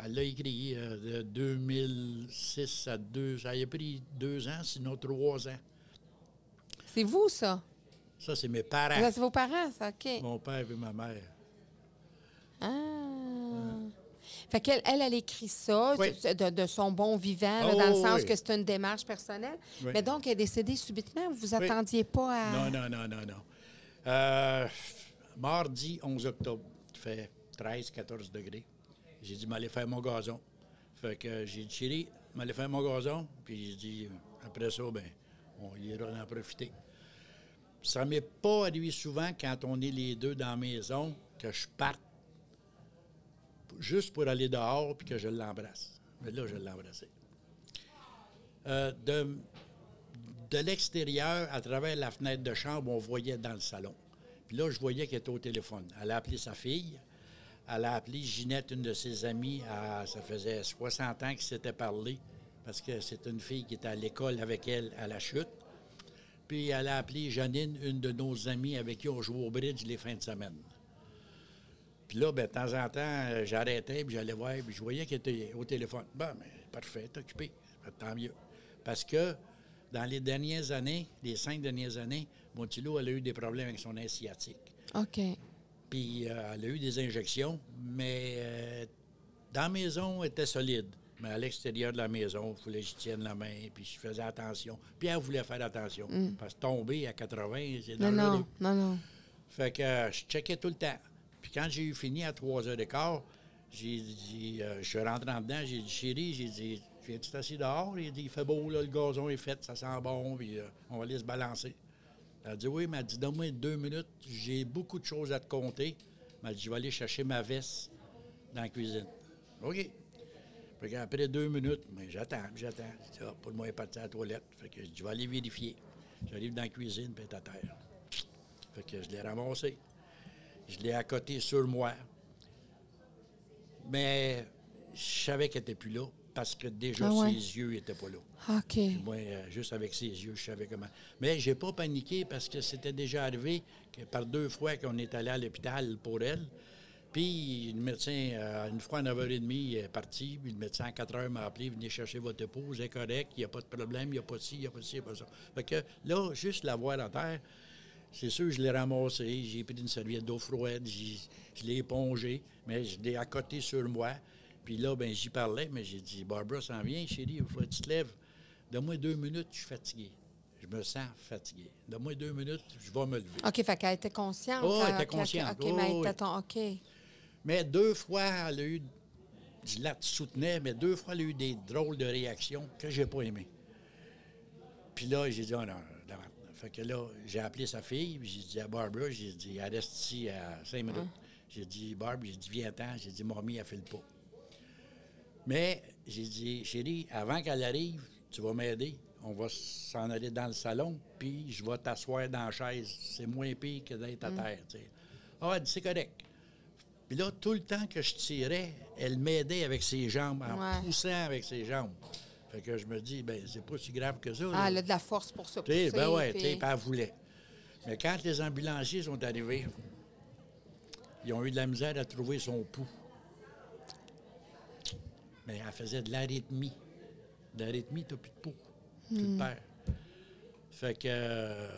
elle l'a écrit euh, de 2006 à 2. Ça a pris deux ans, sinon trois ans. C'est vous, ça? Ça, c'est mes parents, Ça, C'est vos parents, ça? OK. mon père et ma mère. Ah. Fait qu'elle, elle, elle écrit ça Oui. de, de son bon vivant, là, Oh, dans le sens oui. que c'est une démarche personnelle. Oui. Mais donc, elle est décédée subitement. Vous vous attendiez pas à... Non, non, non, non, non. Euh, mardi 11 octobre, il fait 13, 14 degrés. J'ai dit, m'aller faire mon gazon. Fait que j'ai dit, chérie, m'aller faire mon gazon. Puis j'ai dit, après ça, ben, on ira en profiter. Ça m'est pas arrivé souvent quand on est les deux dans la maison que je parte juste pour aller dehors puis que je l'embrasse. Mais là, je l'ai embrassé. Euh, de, l'extérieur, à travers la fenêtre de chambre, on voyait dans le salon. Puis là, je voyais qu'elle était au téléphone. Elle a appelé sa fille. Elle a appelé Ginette, une de ses amies. ça faisait 60 ans qu'ils s'étaient parlé parce que c'est une fille qui était à l'école avec elle à la chute. Puis elle a appelé Janine, une de nos amies avec qui on joue au bridge les fins de semaine. Puis là, ben, de temps en temps, euh, j'arrêtais, puis j'allais voir, puis je voyais qu'elle était au téléphone. Bon, mais parfait, t'es occupé. Fait, Tant mieux. Parce que dans les dernières années, les cinq dernières années, Montillo, elle a eu des problèmes avec son sciatique. OK. Puis euh, elle a eu des injections, mais euh, dans la maison, elle était solide. Mais à l'extérieur de la maison, il fallait que je tienne la main, puis je faisais attention. Puis elle voulait faire attention. Parce que tomber à 80, c'est Non, dangereux. non, non, non. Fait que euh, je checkais tout le temps. Puis quand j'ai eu fini à 3h15, j'ai dit, euh, je suis rentré en dedans, j'ai dit, chérie, j'ai dit, viens-tu t'asseoir dehors? Il dit, il fait beau, là, le gazon est fait, ça sent bon, puis euh, on va aller se balancer. Elle a dit, oui, m'a dit, donne-moi deux minutes, j'ai beaucoup de choses à te compter. M'a dit, je vais aller chercher ma veste dans la cuisine. OK. Fait qu'après deux minutes, mais j'attends, j'attends. J'ai dit, ah, pour moi, elle est partie à la toilette. Fait que je vais aller vérifier. J'arrive dans la cuisine, puis elle est à terre. Fait que je l'ai ramassé. Je l'ai accoté sur moi. Mais je savais qu'elle n'était plus là parce que déjà Ah ouais? ses yeux n'étaient pas là. OK. Moi, euh, juste avec ses yeux, je savais comment. Mais j'ai pas paniqué parce que c'était déjà arrivé que par deux fois qu'on est allé à l'hôpital pour elle. Puis le médecin, euh, une fois à 9h30, il est parti. Puis le médecin à 4h m'a appelé, venez chercher votre épouse, elle est correct, il n'y a pas de problème, il n'y a pas de ci, il n'y a pas de ci, il n'y a pas de ça. Fait que là, juste la voir à terre, c'est sûr, je l'ai ramassé, j'ai pris une serviette d'eau froide, je l'ai épongé, mais je l'ai accoté sur moi. Puis là, ben j'y parlais, mais j'ai dit, Barbara s'en vient, chérie, il faut que tu te lèves. Donne-moi deux minutes, je suis fatigué. Je me sens fatigué. Donne-moi deux minutes, je vais me lever. OK, fait qu'elle était consciente. Oh, elle euh, était consciente. OK, mais elle Oh, était OK. Mais deux fois, elle a eu, je la soutenais, mais deux fois, elle a eu des drôles de réactions que j'ai pas aimées. Puis là, j'ai dit, oh non. Fait que là, j'ai appelé sa fille, puis j'ai dit à Barbara, j'ai dit, elle reste ici à cinq minutes. J'ai dit, Barb, j'ai dit, viens-t'en. J'ai dit, mamie, elle fait le pas. Mais j'ai dit, chérie, avant qu'elle arrive, tu vas m'aider. On va s'en aller dans le salon, puis je vais t'asseoir dans la chaise. C'est moins pire que d'être à terre. tu sais. Ah, elle dit, c'est correct. Puis là, tout le temps que je tirais, elle m'aidait avec ses jambes, en Ouais. poussant avec ses jambes. Fait que je me dis, ben c'est pas si grave que ça. là. Ah, elle a de la force pour se pousser. ben ouais, puis- elle voulait. Mais quand les ambulanciers sont arrivés, ils ont eu de la misère à trouver son pouls. Mais elle faisait de l'arythmie. De l'arythmie, t'as plus de pouls. Hmm. le perds. Fait que euh,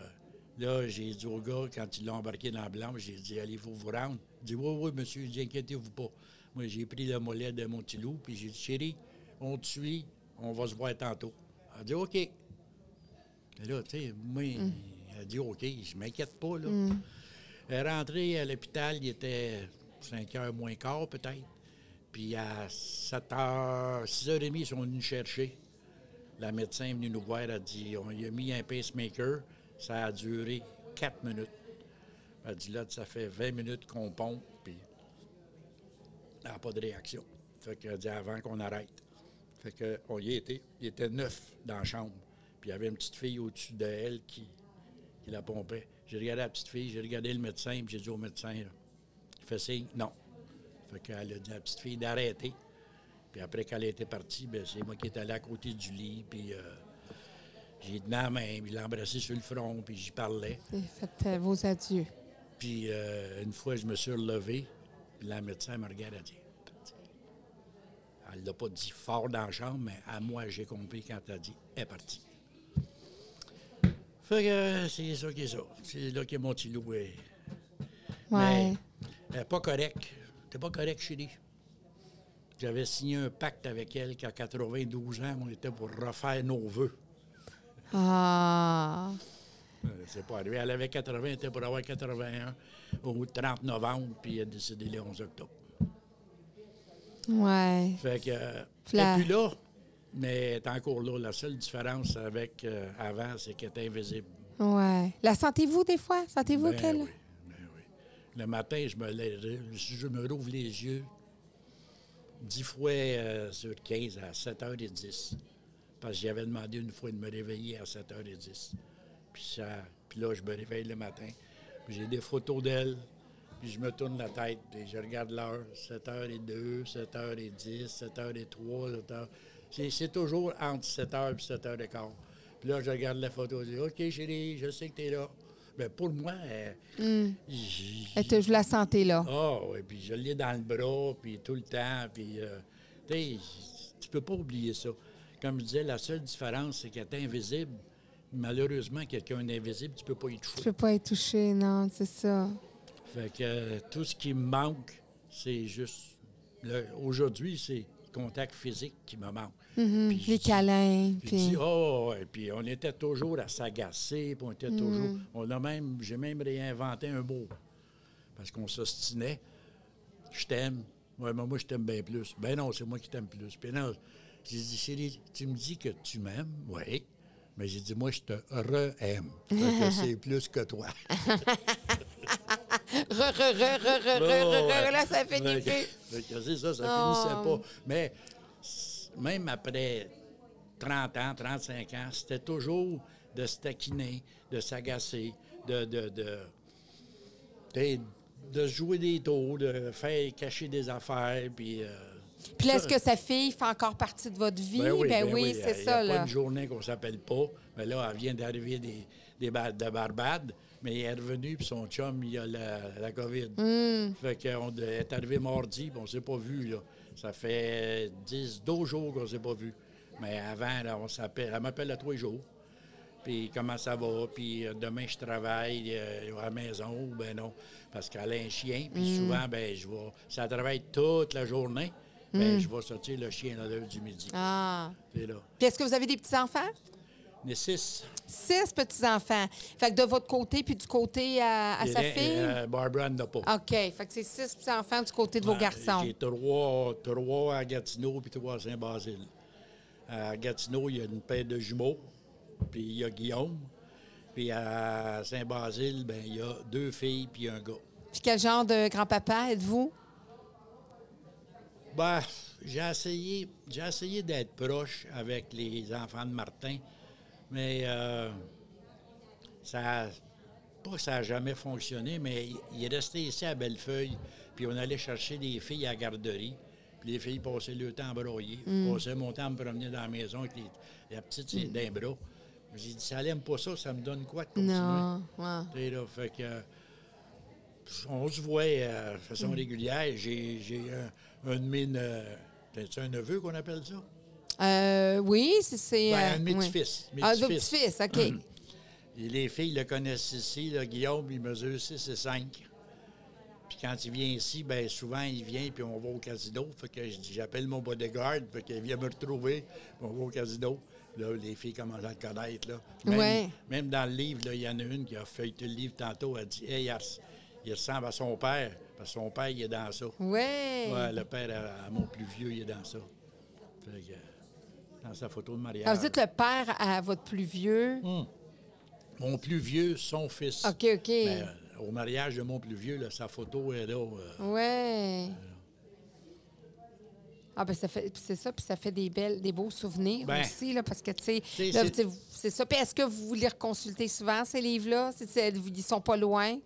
là, j'ai dit au gars, quand ils l'ont embarqué dans la blanche, j'ai dit, allez-vous vous rendre? Il dit, oui, oui, monsieur, inquiétez-vous pas. Moi, j'ai pris le mollet de mon petit loup, puis j'ai dit, chérie, on te suit, on va se voir tantôt. Elle a dit, OK. Mais là, tu sais, moi, Elle a dit OK, je m'inquiète pas. Là. Elle est rentrée à l'hôpital, il était 5 heures moins quart peut-être. Puis à 7 h, 6 h 30, ils sont venus chercher. La médecin est venue nous voir, elle a dit on y a mis un pacemaker. Ça a duré 4 minutes. Elle a dit là, ça fait 20 minutes qu'on pompe, puis elle n'a pas de réaction. Fait qu'elle a dit avant qu'on arrête. Fait qu'on y était. Il était neuf dans la chambre. Puis il y avait une petite fille au-dessus d'elle qui, qui la pompait. J'ai regardé la petite fille, j'ai regardé le médecin, puis j'ai dit au médecin, là, il fait signe, non. Fait qu'elle a dit à la petite fille d'arrêter. Puis après qu'elle était partie, ben, c'est moi qui étais allé à côté du lit, puis euh, j'ai tenu la main, puis l'ai embrassé sur le front, puis j'y parlais. Et faites euh, vos adieux. Puis euh, une fois, je me suis relevé, puis la médecin me regarde, elle Elle l'a pas dit fort dans la chambre, mais à moi, j'ai compris quand elle a dit Elle est partie. Fait que euh, c'est ça qui est ça. C'est là que mon petit loup est. Ouais. Mais elle n'est pas correct. T'es pas correct, chérie. J'avais signé un pacte avec elle qu'à 92 ans, on était pour refaire nos vœux. Ah. Euh, C'est pas arrivé. Elle avait 80, elle était pour avoir 81 au 30 novembre, puis elle a décédé le 11 octobre. Ouais. Fait que, euh, plus là, mais elle est encore là. La seule différence avec euh, avant, c'est qu'elle est invisible. Ouais. La sentez-vous des fois? Sentez-vous Ben qu'elle? oui, ben oui. Le matin, je me, lève- je me rouvre les yeux 10 fois euh, sur 15 à 7h10. Parce que j'avais demandé une fois de me réveiller à 7h10. Puis, ça, puis là, je me réveille le matin. J'ai des photos d'elle. Puis je me tourne la tête et je regarde l'heure. 7h02, 7h10, 7h03, 7h. C'est, c'est toujours entre 7h et 7h15. Puis là, je regarde la photo. Je dis OK, chérie, je sais que tu es là. Mais pour moi, Elle je la sentais là. ah oui, puis je l'ai dans le bras, puis tout le temps, puis euh, tu tu peux pas oublier ça. Comme je disais, la seule différence, c'est qu'elle est invisible. Malheureusement, quelqu'un d'invisible, tu peux pas y Tu toucher. peux pas être touché, non, c'est ça. Fait que euh, tout ce qui me manque, c'est juste... Aujourd'hui, c'est le contact physique qui me manque. Mhm. Puis Les câlins. Puis, Puis... dis, oh, et puis on était toujours à s'agacer, puis on était toujours. On a même, j'ai même réinventé un mot. Parce qu'on s'ostinait. Je t'aime. Ouais, mais moi, je t'aime bien plus. Ben non, c'est moi qui t'aime plus. Puis non, j'ai dit, chérie, tu me dis que tu m'aimes? Oui. Mais j'ai dit, moi, je te re-aime. C'est plus que toi. là, ça finit Fait que- plus. fait que C'est ça, ça Oh. finissait pas. Mais même après 30 ans, 35 ans, c'était toujours de se taquiner, de s'agacer, de, de, de, de, de jouer des tours, de faire cacher des affaires, puis... euh, Puis là, ça- est-ce que sa fille fait encore partie de votre vie? ben oui, ben oui, c'est Il ça, n'y a pas là. une journée qu'on ne s'appelle pas. Mais là, elle vient d'arriver des, des Bar- de Barbade, mais elle est revenue, puis son chum, il a la, la COVID. Hmm. Fait qu'on est arrivé mardi, puis on ne s'est pas vu, là. Ça fait 10, 12 jours qu'on ne s'est pas vu. Mais avant, là, on s'appelle, elle m'appelle à tous les jours. Puis comment ça va, puis euh, demain je travaille euh, à la maison, ben non, parce qu'elle a un chien, puis souvent, ben je vais, elle travaille toute la journée, ben je vais sortir le chien à l'heure du midi. Ah. Puis est-ce que vous avez des petits-enfants? Les six. Six petits-enfants. Fait que de votre côté, puis du côté à, à sa fille? euh, Barbara n'a pas. OK. Fait que c'est six petits-enfants du côté de vos garçons. J'ai trois, trois à Gatineau puis trois à Saint-Basile. À Gatineau, il y a une paire de jumeaux, puis il y a Guillaume. Puis à Saint-Basile, ben il y a deux filles puis un gars. Puis quel genre de grand-papa êtes-vous? Ben, j'ai essayé, j'ai essayé d'être proche avec les enfants de Martin, mais euh, ça, pas que ça n'a jamais fonctionné, mais il- est resté ici à Bellefeuille, puis on allait chercher des filles à la garderie, puis les filles passaient le temps à broyer, passaient mon temps à me promener dans la maison avec les, la petite c'est d'un bras. J'ai dit, ça n'aime pas ça, ça me donne quoi de continuer? Non. Ouais. Là, fait que, on se voit euh, de façon régulière. J'ai, un, un de mes. un neveu qu'on appelle ça? Euh, oui, c'est. Ben, euh, un de mes oui. petits-fils. Mes Ah, petits-fils. petits-fils, OK. Et les filles le connaissent ici. Là, Guillaume, il mesure 6 et 5. Puis quand il vient ici, ben souvent, il vient, puis on va au casino. Fait que j'appelle mon bodyguard, fait qu'il vient me retrouver, puis on va au casino. Là, les filles commencent à le connaître. Là. Même, Ouais. même dans le livre, il y en a une qui a feuilleté le livre tantôt. Elle dit Hey, il, res- il ressemble à son père. Parce que son père, il est dans ça. Ouais. Ouais, le père à, à mon plus vieux, il est dans ça. Fait que, dans sa photo de mariage. Quand vous dites le père à votre plus vieux. Hum. Mon plus vieux, son fils. OK, OK. Mais, euh, au mariage de mon plus vieux, là, sa photo est là. euh, Ouais. Ah ben ça fait c'est ça puis ça fait des belles des beaux souvenirs Ben, aussi là parce que tu sais c'est ça puis est-ce que vous les reconsultez souvent ces livres là ils sont pas loin?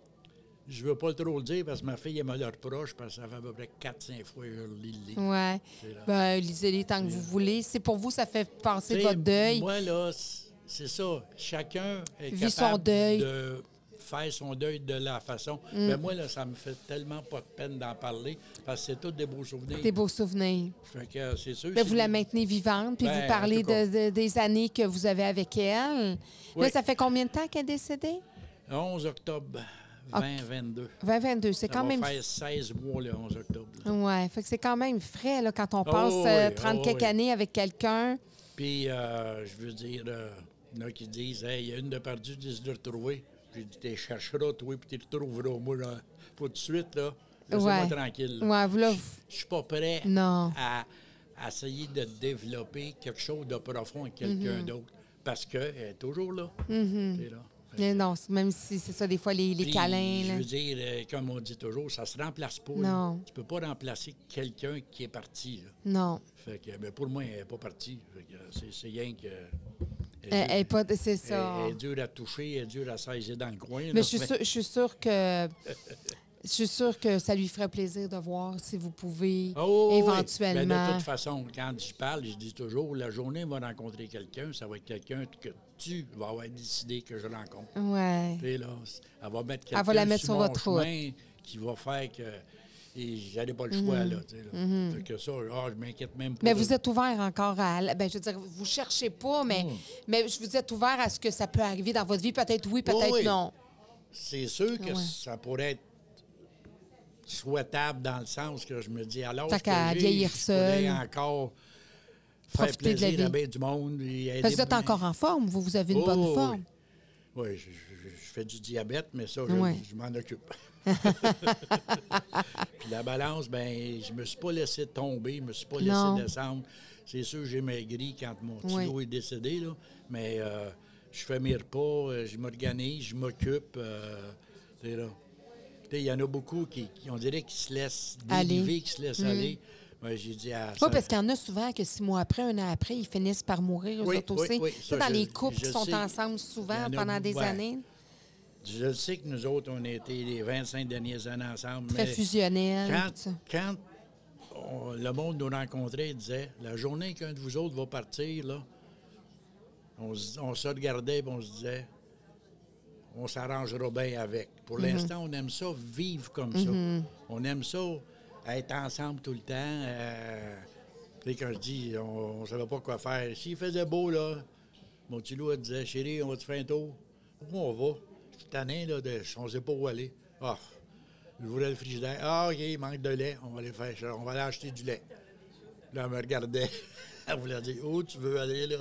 Je veux pas trop le dire parce que ma fille, elle me le reproche parce que ça fait à peu près 4-5 fois que je lis le livre. ouais ben lisez-les tant que vous voulez c'est pour vous ça fait passer votre deuil Moi, là, c'est ça. Chacun est Vit son deuil. de faire son deuil de la façon. Mm. Mais moi, là, ça me fait tellement pas de peine d'en parler parce que c'est tous des beaux souvenirs. des beaux souvenirs Fait que euh, c'est sûr. Ben, vous la maintenez vivante puis Ben, vous parlez en tout cas. de, de- des années que vous avez avec elle là Oui. ça fait combien de temps qu'elle est décédée? 11 octobre. 2022. 2022 c'est quand même faire 16 mois le 11 octobre. ouais fait que c'est quand même frais là quand on Oh, passe oui, euh, oh, 30 quelques oui. années avec quelqu'un Puis, euh, je veux dire, euh, il y en a qui disent, hey, il y a une de perdue, dis de retrouver. J'ai dit, tu chercheras, toi, puis tu retrouveras. Moi, là, pas tout de suite, là. Laissez-moi Ouais. tranquille. là. Ouais, vous là, Je- vous- Je suis pas prêt Non. à, à essayer de développer quelque chose de profond avec quelqu'un Mm-hmm. d'autre. Parce qu'elle est toujours là. T'es là. Mais non, même si c'est ça, des fois, les, les Puis, câlins. Je là. veux dire, euh, comme on dit toujours, ça se remplace pas. là. Non. Tu peux pas remplacer quelqu'un qui est parti. là. Non. Fait que, ben, pour moi, elle n'est pas partie. C'est, rien que. elle est Elle, c'est ça. elle est dure à toucher, elle est dure à saisir dans le coin. là. Mais je suis sûre, je suis sûre que. Je suis sûre que ça lui ferait plaisir de voir si vous pouvez Ah oui, oui, éventuellement. Ben, de toute façon, quand je parle, je dis toujours, la journée va rencontrer quelqu'un, ça va être quelqu'un que tu vas avoir décidé que je rencontre. Ouais. Puis là, elle va mettre Elle va la mettre sur votre route. qui va faire que et j'avais pas le choix, là. tu sais, là. Fait que ça, ah, je m'inquiète même pas. Mais de- vous êtes ouvert encore à. Ben, je veux dire, vous cherchez pas, mais, mais je vous êtes ouvert à ce que ça peut arriver dans votre vie. Peut-être oui, peut-être oui. non. C'est sûr que Ouais. ça pourrait être souhaitable dans le sens que je me dis, alors vieillir je pourrais seul. encore Profiter de la vie. bien du monde. et aider Parce que vous êtes encore en forme, vous, vous avez une Oh, bonne forme. Oui, je, je- je fais du diabète, mais ça, je, m'en occupe. Puis la balance, ben, je me suis pas laissé tomber, je me suis pas Non. laissé descendre. C'est sûr, j'ai maigri quand mon petit Oui. est décédé, là, mais euh, je fais mes repas, euh, je m'organise, je m'occupe. euh, là. Il y en a beaucoup qui, qui on dirait, qui se laissent Aller. dériver, qui se laissent aller. Ouais, j'ai dit à Oui, parce qu'il y en a souvent que six mois après, un an après, ils finissent par mourir, eux Oui, autres oui, aussi. oui, ça, dans je- les couples qui sont sais. ensemble souvent en pendant des ouais. années, Je sais que nous autres, on a été les 25 dernières années ensemble. très mais- fusionnels. Quand, on- le monde nous rencontrait, il disait la journée qu'un de vous autres va partir, là, on, se- on se regardait et on se disait on s'arrangera bien avec. Pour l'instant, on aime ça vivre comme ça. On aime ça être ensemble tout le temps. euh, quand je dis on ne savait pas quoi faire. S'il faisait beau, là, mon petit loup elle disait Chérie, on va te faire un tour? Où on va? Suis tanné, là, on ne sait pas où aller. Ah, je voulais le frigidaire. Ah, OK, il manque de lait. On va aller faire. On va aller acheter du lait. Là, elle me regardait. Elle voulait dire Où tu veux aller, là?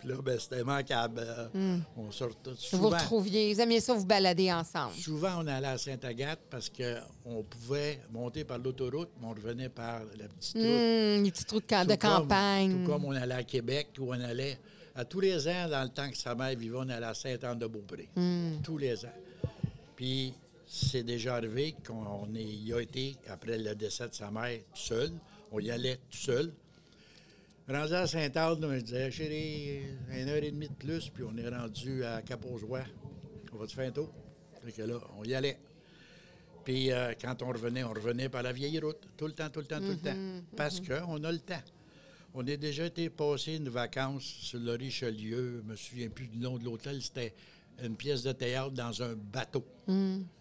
Puis là, ben, c'était immanquable. Euh, On sortait Vous souvent. retrouviez, vous aimiez ça vous balader ensemble? Souvent, on allait à Sainte-Agathe parce qu'on pouvait monter par l'autoroute, mais on revenait par la petite route. Hum, les petits trous de, camp- de Tout comme- campagne. tout comme on allait à Québec, où on allait à tous les ans, dans le temps que sa mère vivait, on allait à Sainte-Anne-de-Beaupré. Hmm. Tous les ans. Puis, c'est déjà arrivé qu'on y a été, après le décès de sa mère, tout seul. On y allait tout seul. Rendu à Sainte-Anne, on disait, chérie, une heure et demie de plus, puis on est rendu à Cap-aux-Oies. On va te faire un tour? Fait que là, on y allait. Puis euh, quand on revenait, on revenait par la vieille route, tout le temps, tout le temps, tout le temps. Parce qu'on a le temps. On a déjà été passer une vacance sur le Richelieu, je me souviens plus du nom de l'hôtel, c'était une pièce de théâtre dans un bateau.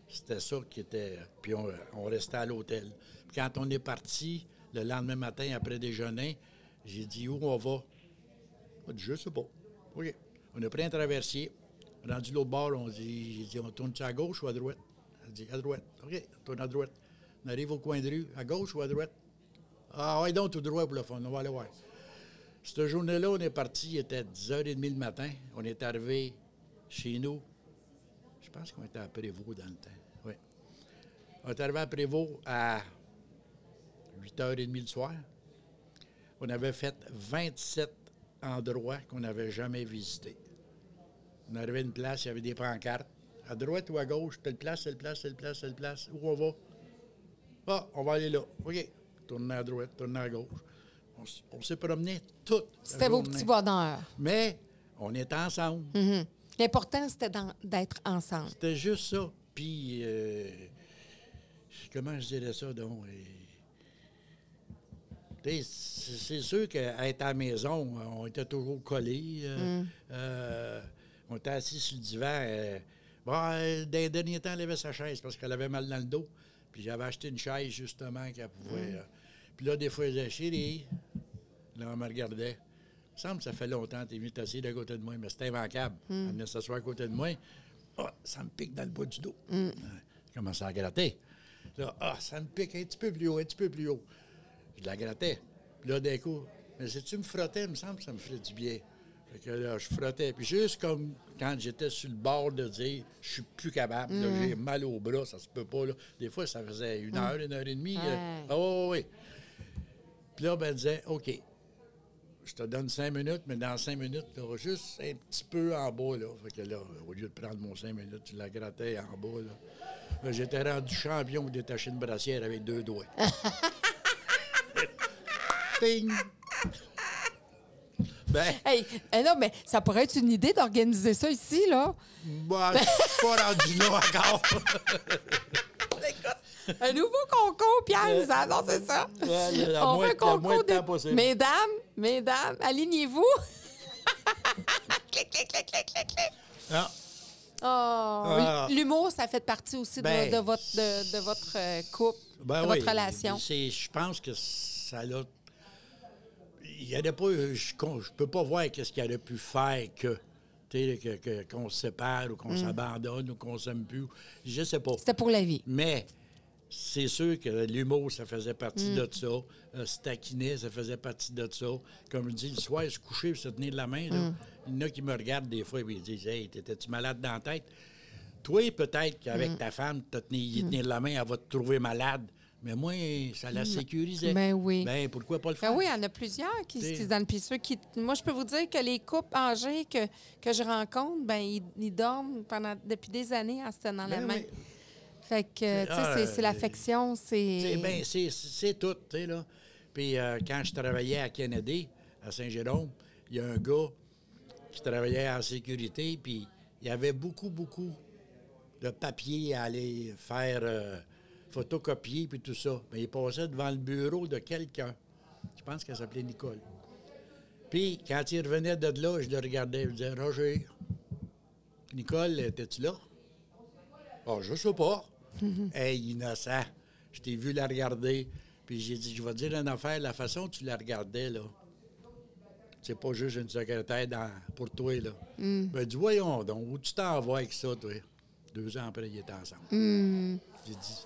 C'était ça qui était. Puis on, on restait à l'hôtel. Puis quand on est parti, le lendemain matin, après déjeuner, j'ai dit où on va? On dit, je sais pas. OK. On a pris un traversier. Rendu l'autre bord, on dit, j'ai dit, on tourne-tu à gauche ou à droite? Elle dit, à droite. OK, on tourne à droite. On arrive au coin de rue, à gauche ou à droite? Ah, ouais, donc tout droit pour le fond, on va aller voir. Cette journée-là, on est parti, il était 10h30 le matin. On est arrivé chez nous. Je pense qu'on était à Prévost dans le temps. Oui. On est arrivé à Prévost à 8h30 le soir. On avait fait 27 endroits qu'on n'avait jamais visités. On arrivait à une place, il y avait des pancartes. À droite ou à gauche, telle place, telle place, telle place, telle place. Où on va? Ah, on va aller là. OK. Tourner à droite, tourner à gauche. On, on s'est promené toute la C'était vos petits bonheurs. Mais on était ensemble. Mhm. L'important, c'était d'être ensemble. C'était juste ça. Puis, euh, comment je dirais ça, donc? euh, C'est c'est sûr qu'être à la maison, on était toujours collés. euh, euh, on était assis sur le divan. euh, bon, dans les derniers temps, elle avait sa chaise parce qu'elle avait mal dans le dos. Puis j'avais acheté une chaise, justement, qu'elle pouvait... euh, puis là, des fois, elle disait, chérie, là, on me regardait. Il me semble que ça fait longtemps que tu es venu t'asseoir à côté de moi, mais c'était immanquable. Elle venait s'asseoir à côté de moi. Ah, ça me pique dans le bas du dos. Je commençais à gratter. Là, ah, ça me pique un petit peu plus haut, un petit peu plus haut. Je la grattais. Puis là, d'un coup, mais si tu me frottais, il me semble que ça me ferait du bien. Fait que là, je frottais. Puis juste comme quand j'étais sur le bord de dire, je suis plus capable, là, j'ai mal au bras, ça se peut pas. Là. Des fois, ça faisait une heure, une heure et demie. Ouais. Ah oui, oui, oui. Puis là, ben, elle disait, OK, je te donne cinq minutes, mais dans cinq minutes, tu auras juste un petit peu en bas. Là. Fait que là, au lieu de prendre mon cinq minutes, tu la grattais en bas. Là. J'étais rendu champion de détacher une brassière avec deux doigts. Ben, Hey, eh non, mais ça pourrait être une idée d'organiser ça ici, là. moi, je suis pas rendu là encore. Un nouveau concours, Pierre, ça, non, c'est ça. La On moins- fait un concours de temps de... Mesdames, mesdames, alignez-vous. clic, clic, clic, clic, clic, clic. Non. Oh, Ah. L'humour, ça fait partie aussi de, Ben, de votre, de, de votre euh, couple, Ben de oui, votre relation. Je pense que ça l'a. Il y avait pas. Je ne peux pas voir qu'est-ce qu'il aurait pu faire que. que- que- Qu'on se sépare ou qu'on s'abandonne ou qu'on s'aime plus. Je sais pas. C'était pour la vie. Mais c'est sûr que l'humour, ça faisait partie de ça. Euh, se taquiner, ça faisait partie de ça. Comme je dis, le soir, se coucher se tenir de la main. là. Il y en a qui me regardent des fois et ils disent Hey, t'étais-tu malade dans la tête? Toi, peut-être qu'avec ta femme, te tenir, y tenir la main, elle va te trouver malade. Mais moi, ça la sécurisait. Ben oui. Ben, pourquoi pas le faire? Ben oui, il y en a plusieurs qui, se donnent. Puis ceux qui. Moi, je peux vous dire que les couples âgés que, que je rencontre, ben ils, ils dorment pendant, depuis des années en se tenant la Ben main. oui. Fait que, tu sais, Ah, c'est- euh, l'affection, C'est ben, c'est- c'est tout, tu sais, là. Puis euh, quand je travaillais à Kennedy, à Saint-Jérôme, il y a un gars qui travaillait en sécurité, puis il y avait beaucoup, beaucoup de papiers à aller faire euh, photocopier, puis tout ça. Mais il passait devant le bureau de quelqu'un. Je pense qu'elle s'appelait Nicole. Puis, quand il revenait de là, je le regardais, je disais, Roger, Nicole, étais-tu là? Ah, je sais pas. hey, innocent. Je t'ai vu la regarder. Puis j'ai dit, je vais te dire une affaire, la façon dont tu la regardais, là. C'est pas juste une secrétaire dans- pour toi, là. Ben, dis, voyons donc, où tu t'en vas avec ça, toi? Deux ans après, ils étaient ensemble. J'ai dit,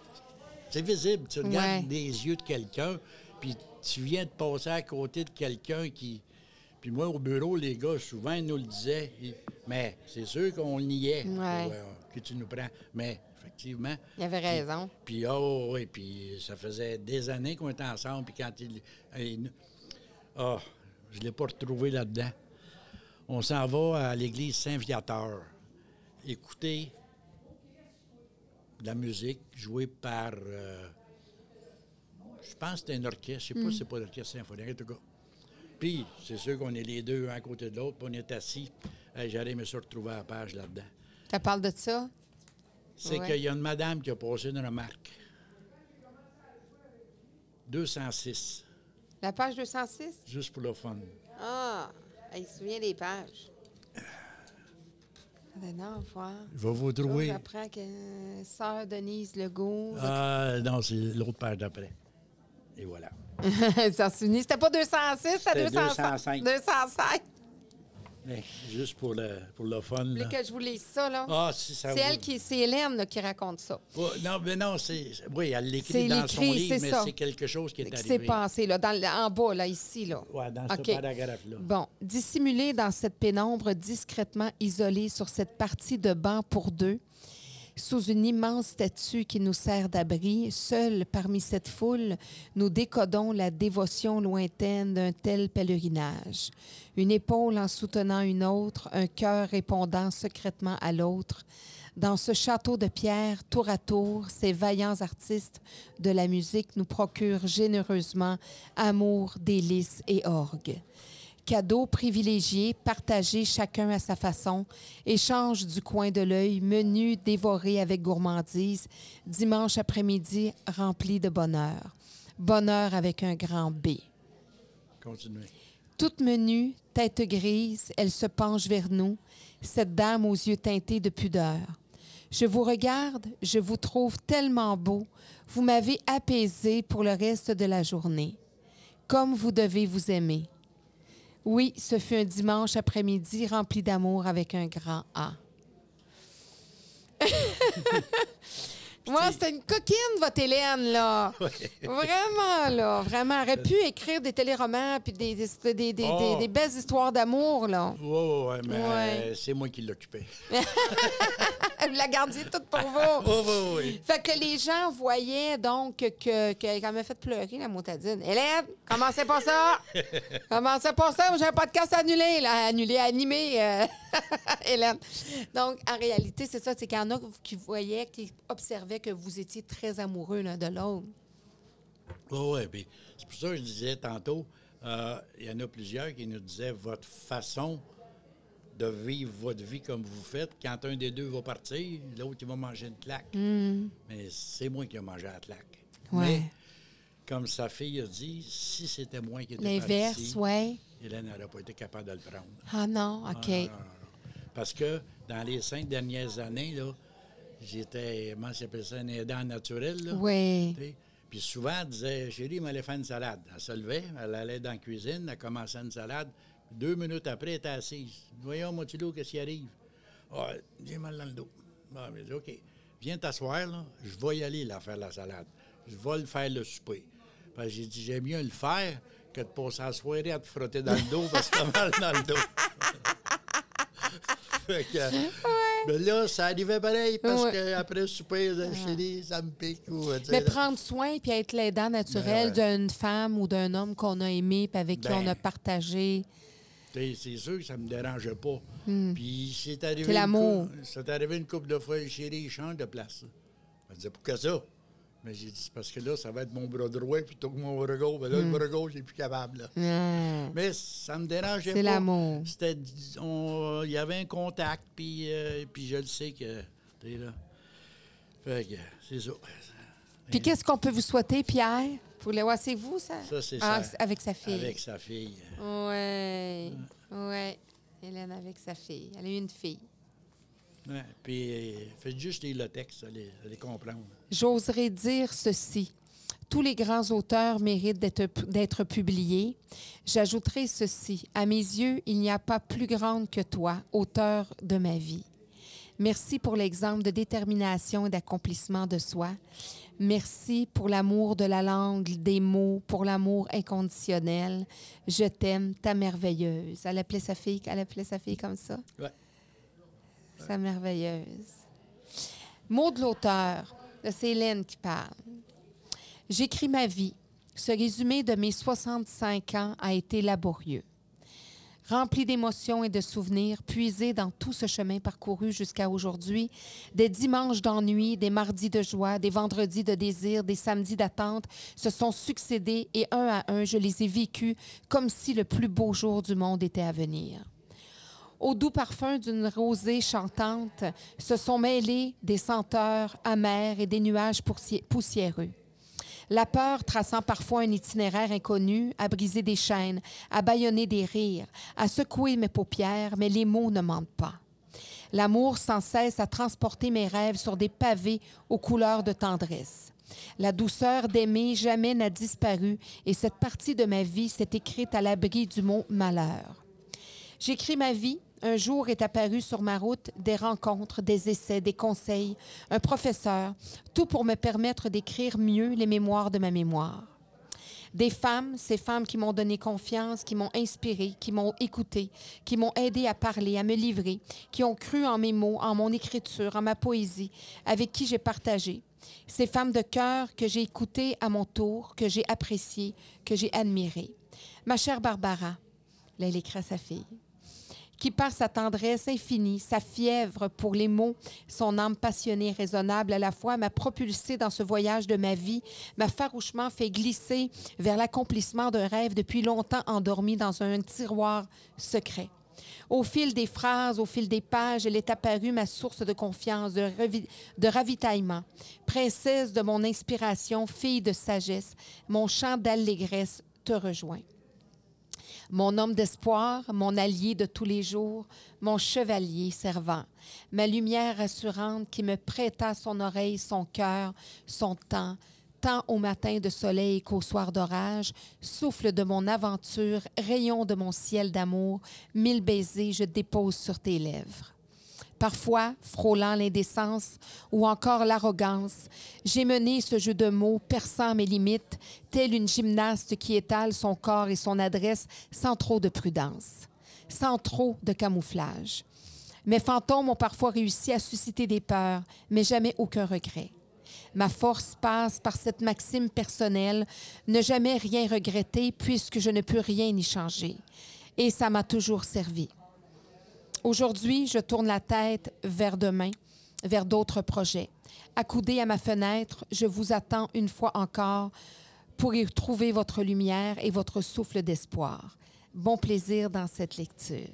c'est visible. Tu regardes Ouais. les yeux de quelqu'un, puis tu viens de passer à côté de quelqu'un qui. Puis moi, au bureau, les gars, souvent, ils nous le disaient. Ils- Mais c'est sûr qu'on niait Ouais. euh, que tu nous prends. Mais effectivement. Il avait raison. Puis, oh, oui, puis ça faisait des années qu'on était ensemble. Puis quand il. il- Ah, je ne l'ai pas retrouvé là-dedans. On s'en va à l'église Saint-Viateur. Écouter de la musique jouée par. euh, je pense que c'était un orchestre. Je ne sais pas si c'est pas l'orchestre symphonique, en tout cas. Puis, c'est sûr qu'on est les deux un à côté de l'autre, puis on est assis. Hey, J'aurais aimé ça retrouver à la page là-dedans. Ça parle de ça? C'est Ouais. qu'il y a une madame qui a passé une remarque. 206, La page 206? juste pour le fun. Ah, il se souvient des pages. Non, voir. Je vais vous trouver. J'apprends que euh, Sœur Denise Legault. Ah, non, c'est l'autre page d'après. Et voilà. ça se. C'était pas 206, c'était C'était 205. 205. 205. Mais juste pour le, pour le fun. Là. que je vous lise ça, là? Ah, si ça c'est vous- elle qui, c'est Hélène là, qui raconte ça. Ouais, non, mais non, c'est. Oui, elle C'est l'écrit dans son l'écrit, livre, c'est mais ça. c'est quelque chose qui est Qui arrivé. s'est passé, là, dans le- en bas, là, ici, là. Ouais, dans OK. ce paragraphe-là. Bon, dissimulé dans cette pénombre discrètement isolée sur cette partie de banc pour deux, sous une immense statue qui nous sert d'abri, seul parmi cette foule, nous décodons la dévotion lointaine d'un tel pèlerinage. Une épaule en soutenant une autre, un cœur répondant secrètement à l'autre. Dans ce château de pierre, tour à tour, ces vaillants artistes de la musique nous procurent généreusement amour, délices et orgues. Cadeaux privilégiés, partagés chacun à sa façon, échange du coin de l'œil, menu dévoré avec gourmandise, dimanche après-midi rempli de bonheur. Bonheur avec un grand B. Continuez. Toute menue, tête grise, elle se penche vers nous, cette dame aux yeux teintés de pudeur. Je vous regarde, je vous trouve tellement beau, vous m'avez apaisé pour le reste de la journée. Comme vous devez vous aimer. Oui, ce fut un dimanche après-midi rempli d'amour avec un grand A. Moi, c'était une coquine, votre Hélène, là. Vraiment, là. Vraiment. Elle aurait pu écrire des téléromans puis des, des, des, des- des- Oh. des belles histoires d'amour, là. Oui, oui, oui, mais Ouais. euh, c'est moi qui l'occupais. Vous la gardiez toute pour vous. Oui, oui, oui. Fait que les gens voyaient donc que, que qu'elle m'a fait pleurer, la motadine. Hélène, commencez pas ça! commencez pas ça, j'ai un podcast annulé, là, annulé, animé, euh, Hélène. Donc, en réalité, c'est ça, c'est qu'il y en a qui voyaient, qui observaient que vous étiez très amoureux l'un de l'autre. Oui, oui. C'est pour ça que je disais tantôt, euh, il y en a plusieurs qui nous disaient votre façon de vivre votre vie comme vous faites. Quand un des deux va partir, l'autre, il va manger une claque. Mais c'est moi qui ai mangé la claque. Ouais. Mais, comme sa fille a dit, si c'était moi qui étais parti, ouais. Hélène n'aurait pas été capable de le prendre. Ah non, OK. Ah, non, non, non. Parce que dans les cinq dernières années, là, j'étais, comment s'appelle ça, un aidant naturel. Là, Oui. Puis souvent, elle disait, chérie, elle allait faire une salade. Elle se levait, elle allait dans la cuisine, elle commençait une salade. Deux minutes après, elle était assise. Voyons, mon petit qu'est-ce qui arrive? Ah, j'ai mal dans le dos. Ah, mais dit, OK, viens t'asseoir, là. Je vais y aller, là, faire la salade. Je vais le faire le souper. Parce que j'ai dit, j'aime mieux le faire que de passer la soirée à te frotter dans le dos parce que t'as mal dans le dos. Fait que, Mais là, ça arrivait pareil parce Ouais. qu'après le souper, chérie, ça me pique. Ou, Mais là. prendre soin puis être l'aidant naturel Ben d'une femme ou d'un homme qu'on a aimé puis avec qui Ben. on a partagé. C'est sûr que ça me dérangeait pas. Puis c'est arrivé. Hmm. C'est l'amour. C'est arrivé une couple de fois, chérie, change de place. Elle disait, pourquoi ça? Mais j'ai dit, c'est parce que là, ça va être mon bras droit plutôt que mon bras gauche. Mais là, Hmm. le bras gauche, j'ai plus capable. là. Ah. Mais ça me dérangeait pas. C'est l'amour. C'était, on- il y avait un contact, puis, euh, puis je le sais que, tu sais, là. Fait que, c'est ça. Puis qu'est-ce qu'on peut vous souhaiter, Pierre? Pour le ouais, c'est vous, ça? Ça, c'est Ah, ça. avec sa fille. Avec sa fille. Oui. Oui. Hélène avec sa fille. Elle a eu une fille. Ouais, puis, euh, faites juste lire le texte, allez, allez comprendre. J'oserais dire ceci. Tous les grands auteurs méritent d'être publiés. J'ajouterai ceci. À mes yeux, il n'y a pas plus grande que toi, auteur de ma vie. Merci pour l'exemple de détermination et d'accomplissement de soi. Merci pour l'amour de la langue, des mots, pour l'amour inconditionnel. Je t'aime, ta merveilleuse. Elle appelait sa fille, elle appelait sa fille comme ça? Ouais. Sa merveilleuse. Mot de l'auteur. C'est Hélène qui parle. J'écris ma vie. Ce résumé de mes 65 ans a été laborieux. Rempli d'émotions et de souvenirs, puisé dans tout ce chemin parcouru jusqu'à aujourd'hui, des dimanches d'ennui, des mardis de joie, des vendredis de désir, des samedis d'attente se sont succédés et un à un, je les ai vécus comme si le plus beau jour du monde était à venir. Au doux parfum d'une rosée chantante se sont mêlés des senteurs amères et des nuages poussi- poussiéreux. La peur traçant parfois un itinéraire inconnu, a brisé des chaînes, a bâillonné des rires, a secoué mes paupières, mais les mots ne mentent pas. L'amour sans cesse a transporté mes rêves sur des pavés aux couleurs de tendresse. La douceur d'aimer jamais n'a disparu et cette partie de ma vie s'est écrite à l'abri du mot malheur. J'écris ma vie. Un jour est apparu sur ma route des rencontres, des essais, des conseils, un professeur, tout pour me permettre d'écrire mieux les mémoires de ma mémoire. Des femmes, ces femmes qui m'ont donné confiance, qui m'ont inspiré, qui m'ont écouté, qui m'ont aidé à parler, à me livrer, qui ont cru en mes mots, en mon écriture, en ma poésie, avec qui j'ai partagé. Ces femmes de cœur que j'ai écoutées à mon tour, que j'ai appréciées, que j'ai admirées. Ma chère Barbara, là, écrit à sa fille qui par sa tendresse infinie, sa fièvre pour les mots, son âme passionnée raisonnable à la fois, m'a propulsé dans ce voyage de ma vie, m'a farouchement fait glisser vers l'accomplissement d'un rêve depuis longtemps endormi dans un tiroir secret. Au fil des phrases, au fil des pages, elle est apparue ma source de confiance, de, de, ravitaillement. Princesse de mon inspiration, fille de sagesse, mon chant d'allégresse te rejoint mon homme d'espoir, mon allié de tous les jours, mon chevalier servant, ma lumière rassurante qui me prêta son oreille, son cœur, son temps, tant au matin de soleil qu'au soir d'orage, souffle de mon aventure, rayon de mon ciel d'amour, mille baisers je dépose sur tes lèvres parfois frôlant l'indécence ou encore l'arrogance. J'ai mené ce jeu de mots perçant mes limites, telle une gymnaste qui étale son corps et son adresse sans trop de prudence, sans trop de camouflage. Mes fantômes ont parfois réussi à susciter des peurs, mais jamais aucun regret. Ma force passe par cette maxime personnelle, ne jamais rien regretter puisque je ne peux rien y changer. Et ça m'a toujours servi. Aujourd'hui, je tourne la tête vers demain, vers d'autres projets. Accoudé à ma fenêtre, je vous attends une fois encore pour y trouver votre lumière et votre souffle d'espoir. Bon plaisir dans cette lecture.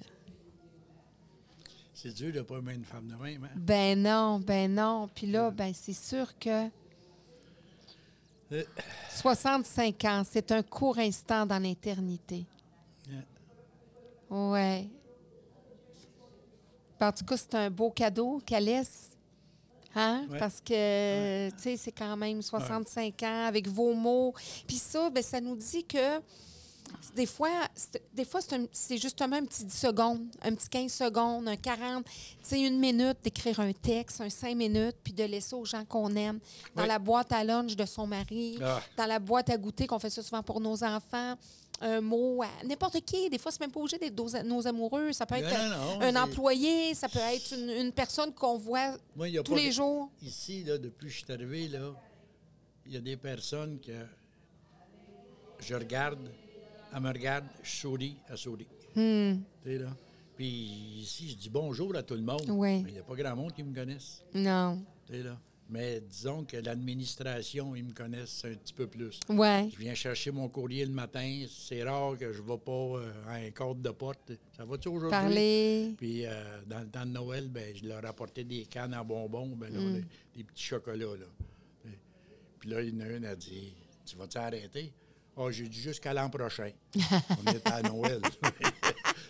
C'est dur de ne pas aimer une femme de même. Hein? Ben non, ben non. Puis là, ben c'est sûr que 65 euh. ans, c'est un court instant dans l'éternité. Ouais. En tout cas, c'est un beau cadeau qu'elle laisse. Hein? Parce que, tu sais, c'est quand même 65 ans avec vos mots. Puis ça, ben, ça nous dit que des fois, des fois c'est justement un petit 10 secondes, un petit 15 secondes, un 40, tu sais, une minute d'écrire un texte, un 5 minutes, puis de laisser aux gens qu'on aime, dans la boîte à lunch de son mari, ah. dans la boîte à goûter qu'on fait ça souvent pour nos enfants un mot à n'importe qui. Des fois, c'est même pas obligé d'être nos amoureux. Ça peut être un employé, ça peut être une, personne qu'on voit tous les jours. Ici, là, depuis que je suis arrivé, là, il y a des personnes que je regarde, elle me regarde, je souris, elle sourit. Hmm. là. Puis ici, je dis bonjour à tout le monde. Mais il n'y a pas grand monde qui me connaisse. Non. là. Mais disons que l'administration, ils me connaissent un petit peu plus. Ouais. Je viens chercher mon courrier le matin. C'est rare que je ne vais pas euh, à un code de porte. Ça va-tu aujourd'hui? Parler. Puis euh, dans le temps de Noël, ben, je leur apportais des cannes à bonbons, ben, mm. des, petits chocolats. Là. Puis là, il y en a une a dit Tu vas t'arrêter? Ah, oh, j'ai dit jusqu'à l'an prochain. On est à Noël.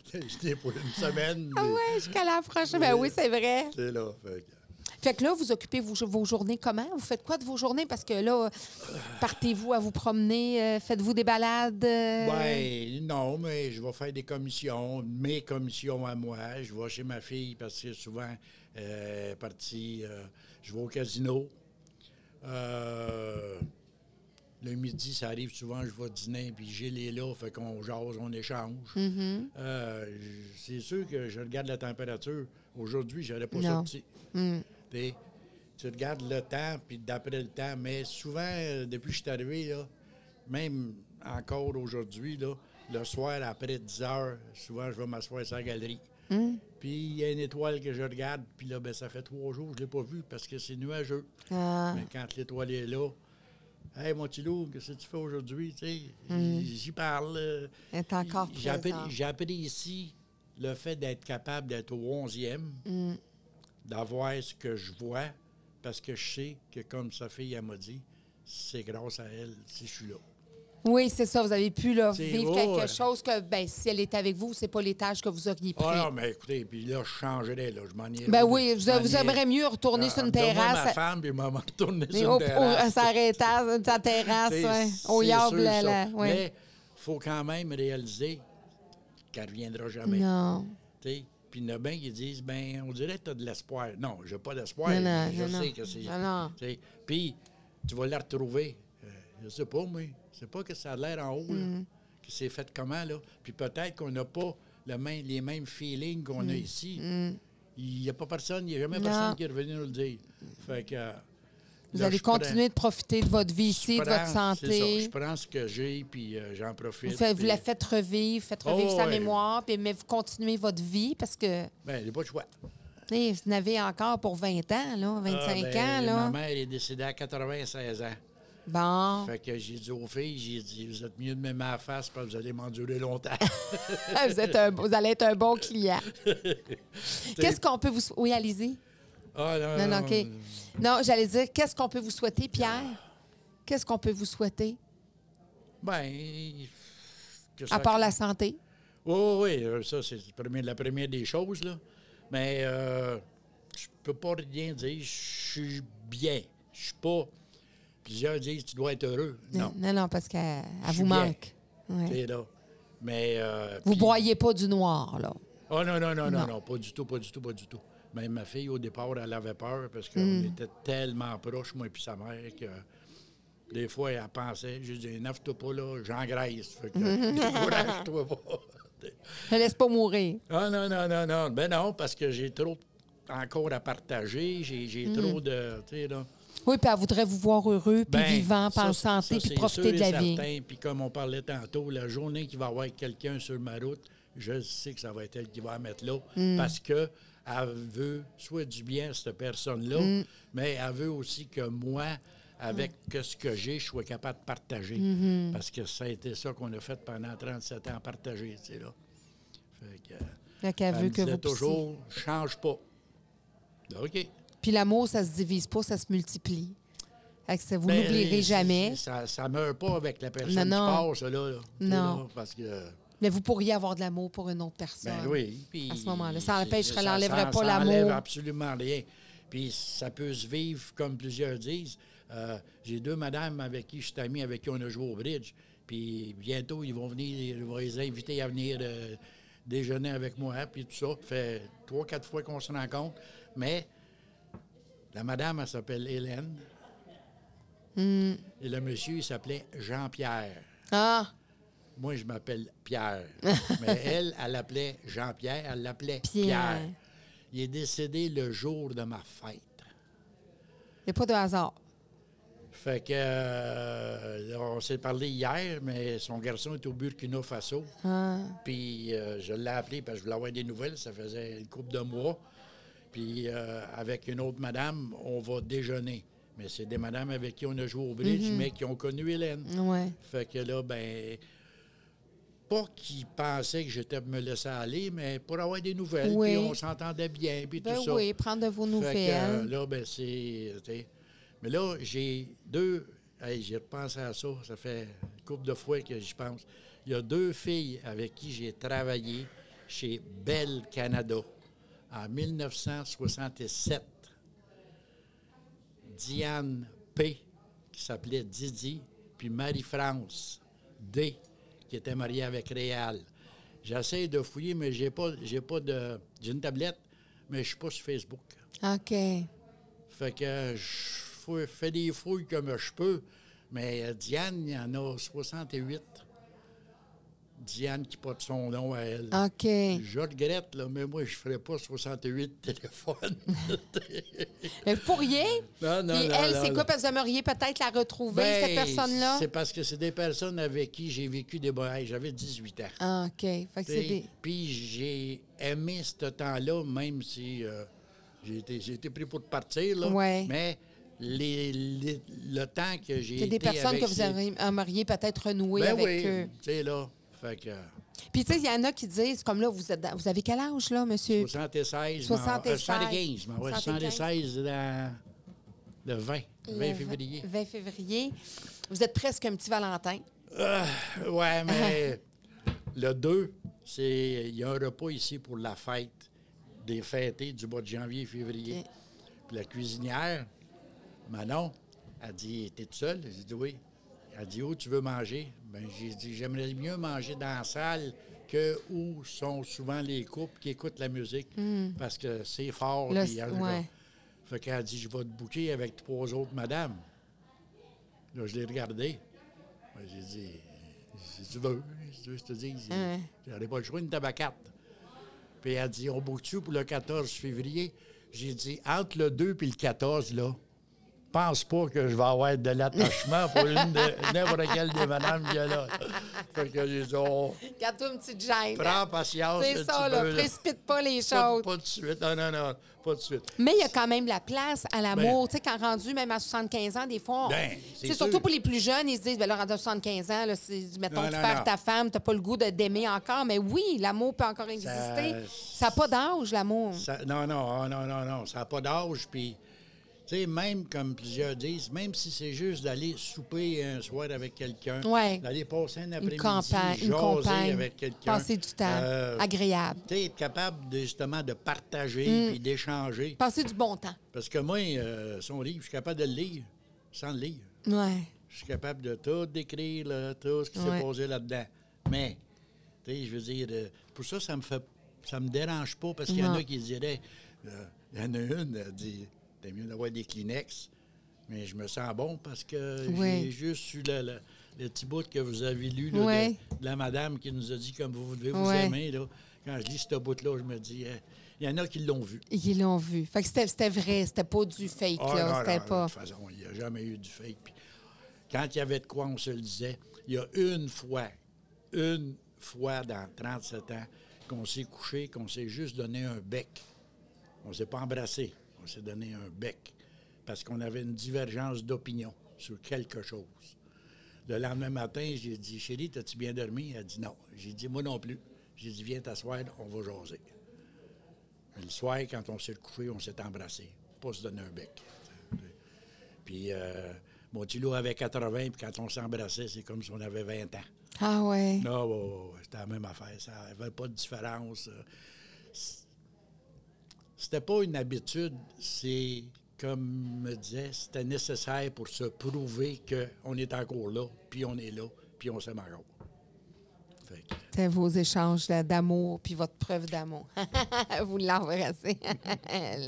J'étais pour une semaine. Ah ouais, jusqu'à l'an prochain. Ben oui, c'est vrai. C'est là. Fait que là, vous occupez vos, vos, journées comment? Vous faites quoi de vos journées? Parce que là, partez-vous à vous promener? Euh, faites-vous des balades? Euh? Oui, non, mais je vais faire des commissions, mes commissions à moi. Je vais chez ma fille parce que souvent, euh, partie, euh, je vais au casino. le midi, ça arrive souvent, je vais dîner, puis j'ai les là, fait qu'on jase, on échange. Mm-hmm. c'est sûr que je regarde la température. Aujourd'hui, je n'aurais pas sorti. Mm tu regardes le temps, puis d'après le temps. Mais souvent, euh, depuis que je suis arrivé, même encore aujourd'hui, le soir, après 10 heures, souvent, je vais m'asseoir sur la galerie. Hmm. Puis il y a une étoile que je regarde, puis là, ben, ça fait trois jours que je ne l'ai pas vue parce que c'est nuageux. Ah. Mais quand l'étoile est là, Hey, mon petit loup, qu'est-ce que tu fais aujourd'hui? Hmm. J'y parle. J'ai appris ici le fait d'être capable d'être au 11e d'avoir ce que je vois, parce que je sais que, comme sa fille m'a dit, c'est grâce à elle si je suis là. Oui, c'est ça. Vous avez pu là, vivre quelque chose que, ben, si elle était avec vous, c'est pas les tâches que vous auriez pris. Ah non, mais écoutez, puis là, je changerais, là. Je m'en irais. Ben oui, vous, vous aimeriez mieux retourner ah, sur une terrasse. ma femme, puis maman retourner sur une terrasse. S'arrêter sur ta terrasse, ouais, au yable. Là, Mais il faut quand même réaliser qu'elle reviendra jamais. Non. tu sais. Puis il y en a bien qui disent, ben, on dirait que tu as de l'espoir. Non, j'ai pas d'espoir. Je non, sais non. que c'est. Puis tu vas la retrouver. Euh, je sais pas, moi. Je sais pas que ça a l'air en haut, là, Mm. que c'est fait comment, là. Puis peut-être qu'on n'a pas le même, les mêmes feelings qu'on Mm. a ici. Il n'y a pas personne, il n'y a jamais Non. personne qui est revenu nous le dire. Fait que. Vous là, allez prends- continuer de profiter de votre vie ici, de votre ça, santé. Je prends ce que j'ai, puis euh, j'en profite. Vous, la faites revivre, faites revivre Oh, sa ouais. mémoire, puis, mais vous continuez votre vie parce que Ben, j'ai pas de choix. sais, vous en avez encore pour 20 ans, là, 25 Ah, ben, ans. Là. Ma mère est décédée à 96 ans. Bon. Fait que j'ai dit aux filles, j'ai dit, vous êtes mieux de me mettre à face parce que vous allez m'endurer longtemps. vous, êtes un- vous allez être un bon client. Qu'est-ce qu'on peut vous... Oui, allez-y. Ah, non, Non, non, OK. Non, j'allais dire, qu'est-ce qu'on peut vous souhaiter, Pierre? Qu'est-ce qu'on peut vous souhaiter? Ben, que À ça- part la santé? Oui, oui, oui, euh, ça, c'est le premier- la première des choses, là. Mais euh, je peux pas rien dire. Je suis bien. Je suis pas... Plusieurs disent, tu dois être heureux. Non, Non, non, parce qu'elle Je elle suis vous bien. manque. Ouais. là. Mais... euh, Vous puis- broyez pas du noir, là. Oh non, non, non, Non. non, pas du tout, pas du tout, pas du tout. Même ma fille, au départ, elle avait peur parce qu'on Hmm. était tellement proches, moi et sa mère, que des fois, elle pensait, je dis, neuf-toi pas là, j'engraisse. Fait que, décourage-toi pas. Ne laisse pas mourir. Ah non, non, non, non. Ben non, parce que j'ai trop encore à partager, j'ai Hmm. trop de, là. Oui, puis elle voudrait vous voir heureux, puis Ben, vivant, puis en santé, puis profiter sûr de la vie. certain. Puis comme on parlait tantôt, la journée qu'il va y avoir quelqu'un sur ma route, je sais que ça va être elle qui va la mettre là. Mm. Parce que elle veut soit du bien à cette personne-là, Mm. mais elle veut aussi que moi, avec Mm. que ce que j'ai, je sois capable de partager. Mm-hmm. Parce que ça a été ça qu'on a fait pendant 37 ans, partager, tu sais, là. Fait que, Fait qu'elle elle veut me que vous puissiez- toujours, change pas. OK. Puis l'amour, ça se divise pas, ça se multiplie. Fait que ça, vous Ben, l'oublierez c'est- jamais. Ça ne meurt pas avec la personne Non, qui passe, là. là. Non. là, parce que... Mais vous pourriez avoir de l'amour pour une autre personne. Ben oui. puis à ce moment-là. Ça empêcherait- ça- l'enlèverait ça- pas ça l'amour. enlève absolument rien. Puis ça peut se vivre, comme plusieurs disent. Euh, J'ai deux madames avec qui je suis ami, avec qui on a joué au bridge. Puis bientôt, ils vont venir, je vais les inviter à venir euh, déjeuner avec moi, puis tout ça. Ça fait trois, quatre fois qu'on se rencontre. Mais la madame, elle s'appelle Hélène. Hmm. Et le monsieur, il s'appelait Jean-Pierre. Ah, Moi, je m'appelle Pierre. Mais elle, elle l'appelait Jean-Pierre, elle l'appelait Pierre. Pierre. Il est décédé le jour de ma fête. il n'y a pas de hasard. Fait que, euh, on s'est parlé hier, mais son garçon est au Burkina Faso. Ah. Puis euh, je l'ai appelé parce que je voulais avoir des nouvelles. Ça faisait une couple de mois. Puis euh, avec une autre madame, on va déjeuner. Mais c'est des madames avec qui on a joué au bridge, mais qui ont connu Hélène. Ouais. Fait que là, ben, pas qu'ils pensaient que j'étais me laisser aller, mais pour avoir des nouvelles. Oui. Puis on s'entendait bien, puis Ben tout ça. oui, prendre de vos Fait que, nouvelles. euh, là, ben, c'est. Mais là, j'ai deux. Hey, j'ai repensé à ça. Ça fait une couple de fois que j'y pense. Il y a deux filles avec qui j'ai travaillé chez Bell Canada en 1967. Diane P., qui s'appelait Didi, puis Marie-France D., qui était mariée avec Réal. J'essaie de fouiller, mais j'ai pas, j'ai pas de. J'ai une tablette, mais je suis pas sur Facebook. OK. Fait que je fais des fouilles comme je peux. Mais Diane, il y en a 68. Diane qui porte son nom à elle. OK. Je regrette, là, mais moi, je ne ferais pas 68 téléphones. Mais vous pourriez. non, non, non, elle, c'est quoi? Parce que vous aimeriez peut-être la retrouver, Ben, cette personne-là? C'est parce que c'est des personnes avec qui j'ai vécu des bonheurs. J'avais 18 ans. Ah, OK. Fait que c'est T'sais, des... Puis j'ai aimé ce temps-là, même si euh, j'ai été, été pris pour partir. Là, Ouais. Mais les, les- le temps que j'ai C'est été des personnes que vous aimeriez peut-être renouer Ben avec oui, eux. tu sais, là, fait que Puis, tu sais, il y en a qui disent, comme là, vous, êtes dans- vous avez quel âge, là, monsieur? 76, 76. 75, je m'en vais 75. 76 dans le 20, 20 Le février. 20 février. Vous êtes presque un petit Valentin. Ah, ouais, mais le 2, c'est il y a un repas ici pour la fête des fêtés du mois de janvier et février. Puis la cuisinière, Manon, a dit T'es toute seule? J'ai dit Oui. Elle dit Où tu veux manger? Ben, J'ai dit J'aimerais mieux manger dans la salle que où sont souvent les couples qui écoutent la musique parce que c'est fort. Hmm. C'est- elle- ouais. Fait qu'elle a dit, je vais te bouquer avec trois autres madames. Là, je l'ai regardé. Ben, J'ai dit, si tu veux, si tu veux, je te dis, Ouais. j'aurais pas le choix, une tabacate. Puis elle a dit, on boucle-tu pour le 14 février? J'ai dit, entre le 2 et le 14, là, pense pas que je vais avoir de l'attachement pour une de n'importe quelle des madames qu'il y a là. Fait que j'ai dit, oh, Garde-toi une petite gêne. prends patience. un C'est ça, là. Précipite pas les choses. pas de suite. Non, non, non, pas de suite. Mais il y a quand même la place à l'amour. tu sais, quand rendu même à 75 ans, des fois, on- Ben, c'est surtout pour les plus jeunes, ils se disent, ben là, rendu à 75 ans, là, c'est- mettons, Non, tu non, perds non. ta femme, t'as pas le goût de- d'aimer encore. Mais oui, l'amour peut encore exister. Ça n'a pas d'âge, l'amour. Ça- non, non, ah, non, non, non. Ça n'a pas d'âge. Puis, sais, même comme plusieurs disent, même si c'est juste d'aller souper un soir avec quelqu'un, Ouais. d'aller passer un Une après-midi, campagne, une jaser compagne, avec quelqu'un. passer du temps euh, agréable, tu sais, être capable de, justement de partager Mm. puis d'échanger. passer du bon temps. Parce que moi, euh, son livre, je suis capable de le lire sans le lire. Ouais. Je suis capable de tout décrire, là, tout ce qui Ouais. s'est posé là-dedans. Mais, tu sais, je veux dire, euh, pour ça, ça me fait, ça me dérange pas parce qu'il y en a qui diraient, euh, il y en a une, elle dit, t'es mieux d'avoir des Kleenex. Mais je me sens bon parce que j'ai juste eu le, petit bout que vous avez lu là, de, de la madame qui nous a dit comme vous devez vous aimer. Là. Quand je lis ce bout-là, je me dis, euh, il y en a qui l'ont vu. Ils l'ont vu. Fait que c'était c'était vrai, c'était pas du fake, Ah, là. non, C'était non, pas. De toute façon, il n'y a jamais eu du fake. Puis quand il y avait de quoi, on se le disait. Il y a une fois, une fois dans 37 ans, qu'on s'est couché, qu'on s'est juste donné un bec. On ne s'est pas embrassé. S'est donné un bec. Parce qu'on avait une divergence d'opinion sur quelque chose. Le lendemain matin, j'ai dit, chérie, t'as-tu bien dormi? Elle a dit non. J'ai dit, moi non plus. J'ai dit, viens t'asseoir, on va jaser. Le soir, quand on s'est couché, on s'est embrassé. Pas se donner un bec. Puis euh, mon petit loup avait 80, puis quand on s'embrassait, c'est comme si on avait 20 ans. Ah ouais. Non, ouais, ouais, ouais, c'était la même affaire. Ça n'avait pas de différence. C'était pas une habitude, c'est, comme me disait, c'était nécessaire pour se prouver qu'on est encore là, puis on est là, puis on s'aime encore. C'était vos échanges d'amour puis votre preuve d'amour. Vous l'embrassez.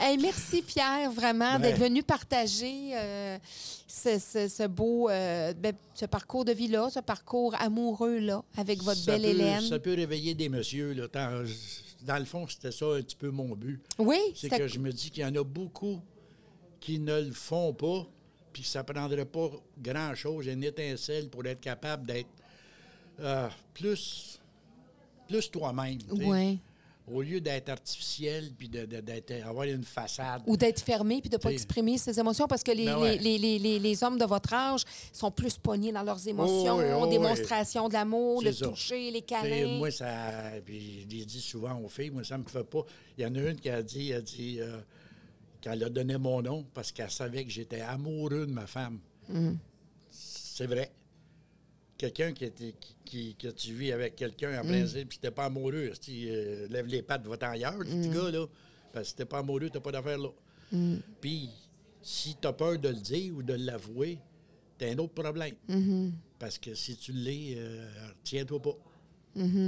Hey, merci Pierre vraiment d'être venu partager euh, ce, ce- ce beau euh, ben, ce parcours de vie là, ce parcours amoureux là avec votre ça belle peut- Hélène. Ça peut réveiller des messieurs. Là, Tant- dans le fond, c'était ça un petit peu mon but. Oui, C'est que je me dis qu'il y en a beaucoup qui ne le font pas, puis que ça ne prendrait pas grand-chose, une étincelle pour être capable d'être euh, plus, plus toi-même. Ouais. Au lieu d'être artificiel, puis de, de- d'être, avoir une façade. Ou d'être fermé puis de ne pas exprimer ses émotions parce que les, Ben ouais. les, les, les, les hommes de votre âge sont plus pognés dans leurs émotions, Oh oui, oh démonstration de l'amour, le ça. toucher, les câlins. Moi, ça. Puis je l'ai dit souvent aux filles, moi, ça me fait pas. Il y en a une qui a dit, elle a dit euh, qu'elle a donné mon nom parce qu'elle savait que j'étais amoureux de ma femme. C'est vrai. Quelqu'un qui était qui, qui- que tu vis avec quelqu'un en principe, puis t'es pas amoureux, si, euh, lève les pattes, va-t'en ailleurs, ce petit gars, là. Parce que si t'es pas amoureux, t'as pas d'affaire là. Puis, si t'as peur de le dire ou de l'avouer, t'as un autre problème. Parce que si tu l'es, euh, tiens-toi pas.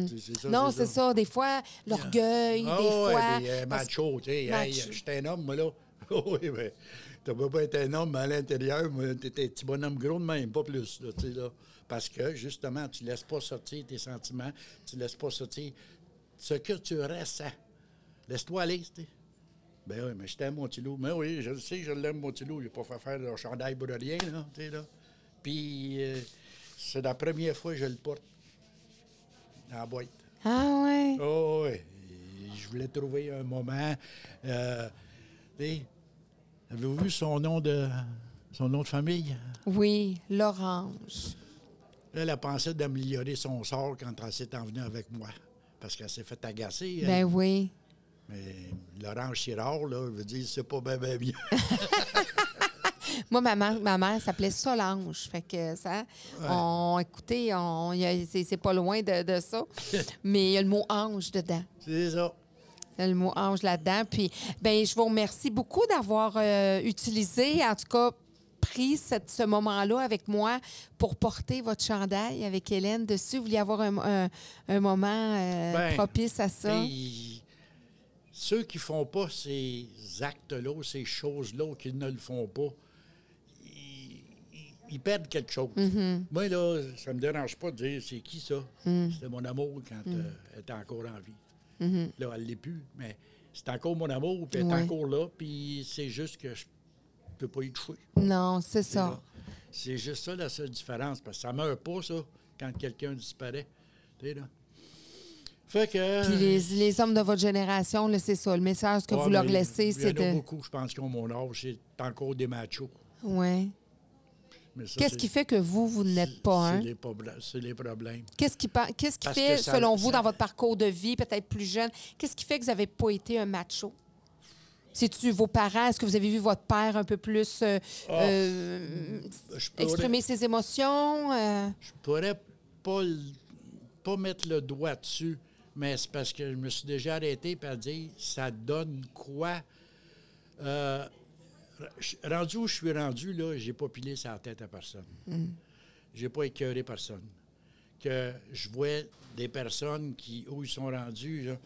C'est ça, non, c'est ça. Des fois, l'orgueil, ah, des ouais, fois. puis, euh, macho, tu sais. Hey, je suis un homme, moi, là. oui, mais tu peux pas être un homme, mais à l'intérieur, t'es un petit bonhomme gros de même, pas plus, là, tu sais, là. Parce que, justement, tu laisses pas sortir tes sentiments, tu laisses pas sortir ce que tu ressens. Laisse-toi aller, tu sais. Ben oui, mais je t'aime, mon petit loup. Mais oui, je le sais, je l'aime, mon petit loup. Il n'a pas fait faire le chandail pour rien, là, tu sais, là. Puis, euh, c'est la première fois que je le porte dans la boîte. Ah ouais? Oh, oui. Je voulais trouver un moment. Euh, Avez-vous vu son nom de son nom de famille? Oui, l'orange. Elle a pensé d'améliorer son sort quand elle s'est envenue avec moi. Parce qu'elle s'est fait agacer. elle. Ben oui. Mais l'orange Chirard, là, je veux dire, c'est pas bien, bien bien. Moi, ma mère, ma mère s'appelait Solange. Fait que ça, on, écoutez, on, a- c'est, c'est pas loin de, de ça. Mais il y a le mot ange dedans. c'est ça. Il y a le mot ange là-dedans. Puis, ben, je vous remercie beaucoup d'avoir euh, utilisé, en tout cas, pris cette- ce moment-là avec moi pour porter votre chandail avec Hélène dessus? Vous vouliez avoir un, un- un moment euh, Ben, propice à ça? Ceux qui font pas ces actes-là, ces choses-là, qui ne le font pas, ils, ils- ils perdent quelque chose. Mm-hmm. Moi, là, ça me dérange pas de dire c'est qui ça? Mm. C'était mon amour quand euh, elle était encore en vie. Mm-hmm. Là, elle l'est plus, mais c'est encore mon amour, puis elle est encore là, puis c'est juste que je peux pas y toucher. Non, c'est ça. C'est juste ça la seule différence, parce que ça meurt pas, ça, quand quelqu'un disparaît. Tu sais, là. Fait que. Puis les, les hommes de votre génération, c'est ça. Le message que Ouais, vous leur laissez, c'est Il y en a de. beaucoup, je pense, qui ont mon âge, c'est encore des machos. Ça, Qu'est-ce qui fait que vous, vous n'êtes pas un? C'est les problèmes. Qu'est-ce qui, qu'est-ce qui fait, ça- selon vous, ça- dans votre parcours de vie, peut-être plus jeune, qu'est-ce qui fait que vous n'avez pas été un macho? C'est-tu vos parents? Est-ce que vous avez vu votre père un peu plus euh, Ah. euh, pourrais- exprimer ses émotions? euh? Je pourrais pas, pas mettre le doigt dessus, mais c'est parce que je me suis déjà arrêté par dire ça donne quoi? Rendu où je suis rendu, là, j'ai pas pilé sa tête à personne. J'ai pas écœuré personne. Que je vois des personnes qui, où ils sont rendus, là,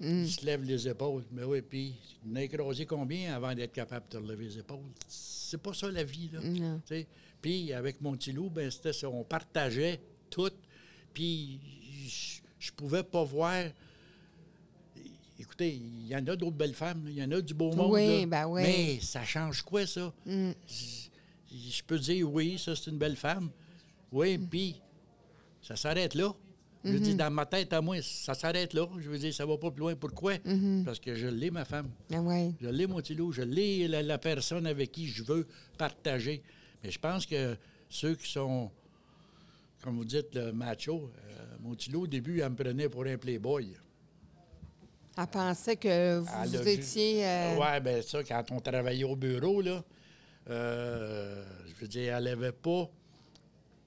ils se lèvent les épaules. Mais oui, puis, on a écrasé combien avant d'être capable de lever les épaules? C'est pas ça la vie, là. Tu. Puis avec mon petit loup, ben, c'était ça. On partageait tout. Puis je- pouvais pas voir. Écoutez, il y en a d'autres belles femmes, il y en a du beau monde. Oui, là. ben oui. Mais ça change quoi, ça? Je, je peux dire oui, ça c'est une belle femme. Oui, puis ça s'arrête là. Je veux dire, dans ma tête à moi, ça s'arrête là. Je veux dire, ça va pas plus loin. Pourquoi? Parce que je l'ai, ma femme. Ah ouais. Je l'ai, mon petit loup. Je l'ai, la, la personne avec qui je veux partager. Mais je pense que ceux qui sont, comme vous dites, le macho, euh, mon petit loup, au début, elle me prenait pour un playboy. Elle pensait que vous, étiez. euh, Ouais, bien ça, quand on travaillait au bureau, là, euh, je veux dire, elle n'avait pas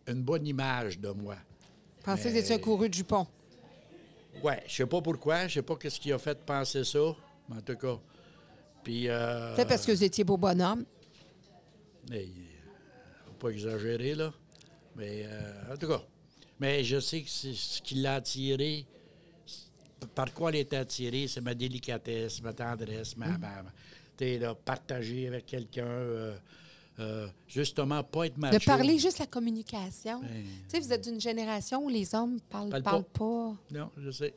une bonne image de moi. Pensait que étiez un couru de jupon. Ouais, je sais pas pourquoi, je sais pas qu'est-ce qui a fait penser ça, mais en tout cas. Puis. Euh, Peut-être parce que vous étiez beau bonhomme. Mais, faut pas exagérer, là. Mais, euh, en tout cas. Mais je sais que c'est ce qui l'a attiré. Par quoi elle était attirée, c'est ma délicatesse, ma tendresse, ma. ma- ma- tu sais, là, partager avec quelqu'un. euh, euh, justement, pas être macho. De parler juste la communication. Ben- Tu sais, vous êtes d'une génération où les hommes parlent, Parlent parlent pas. pas. Non, je sais.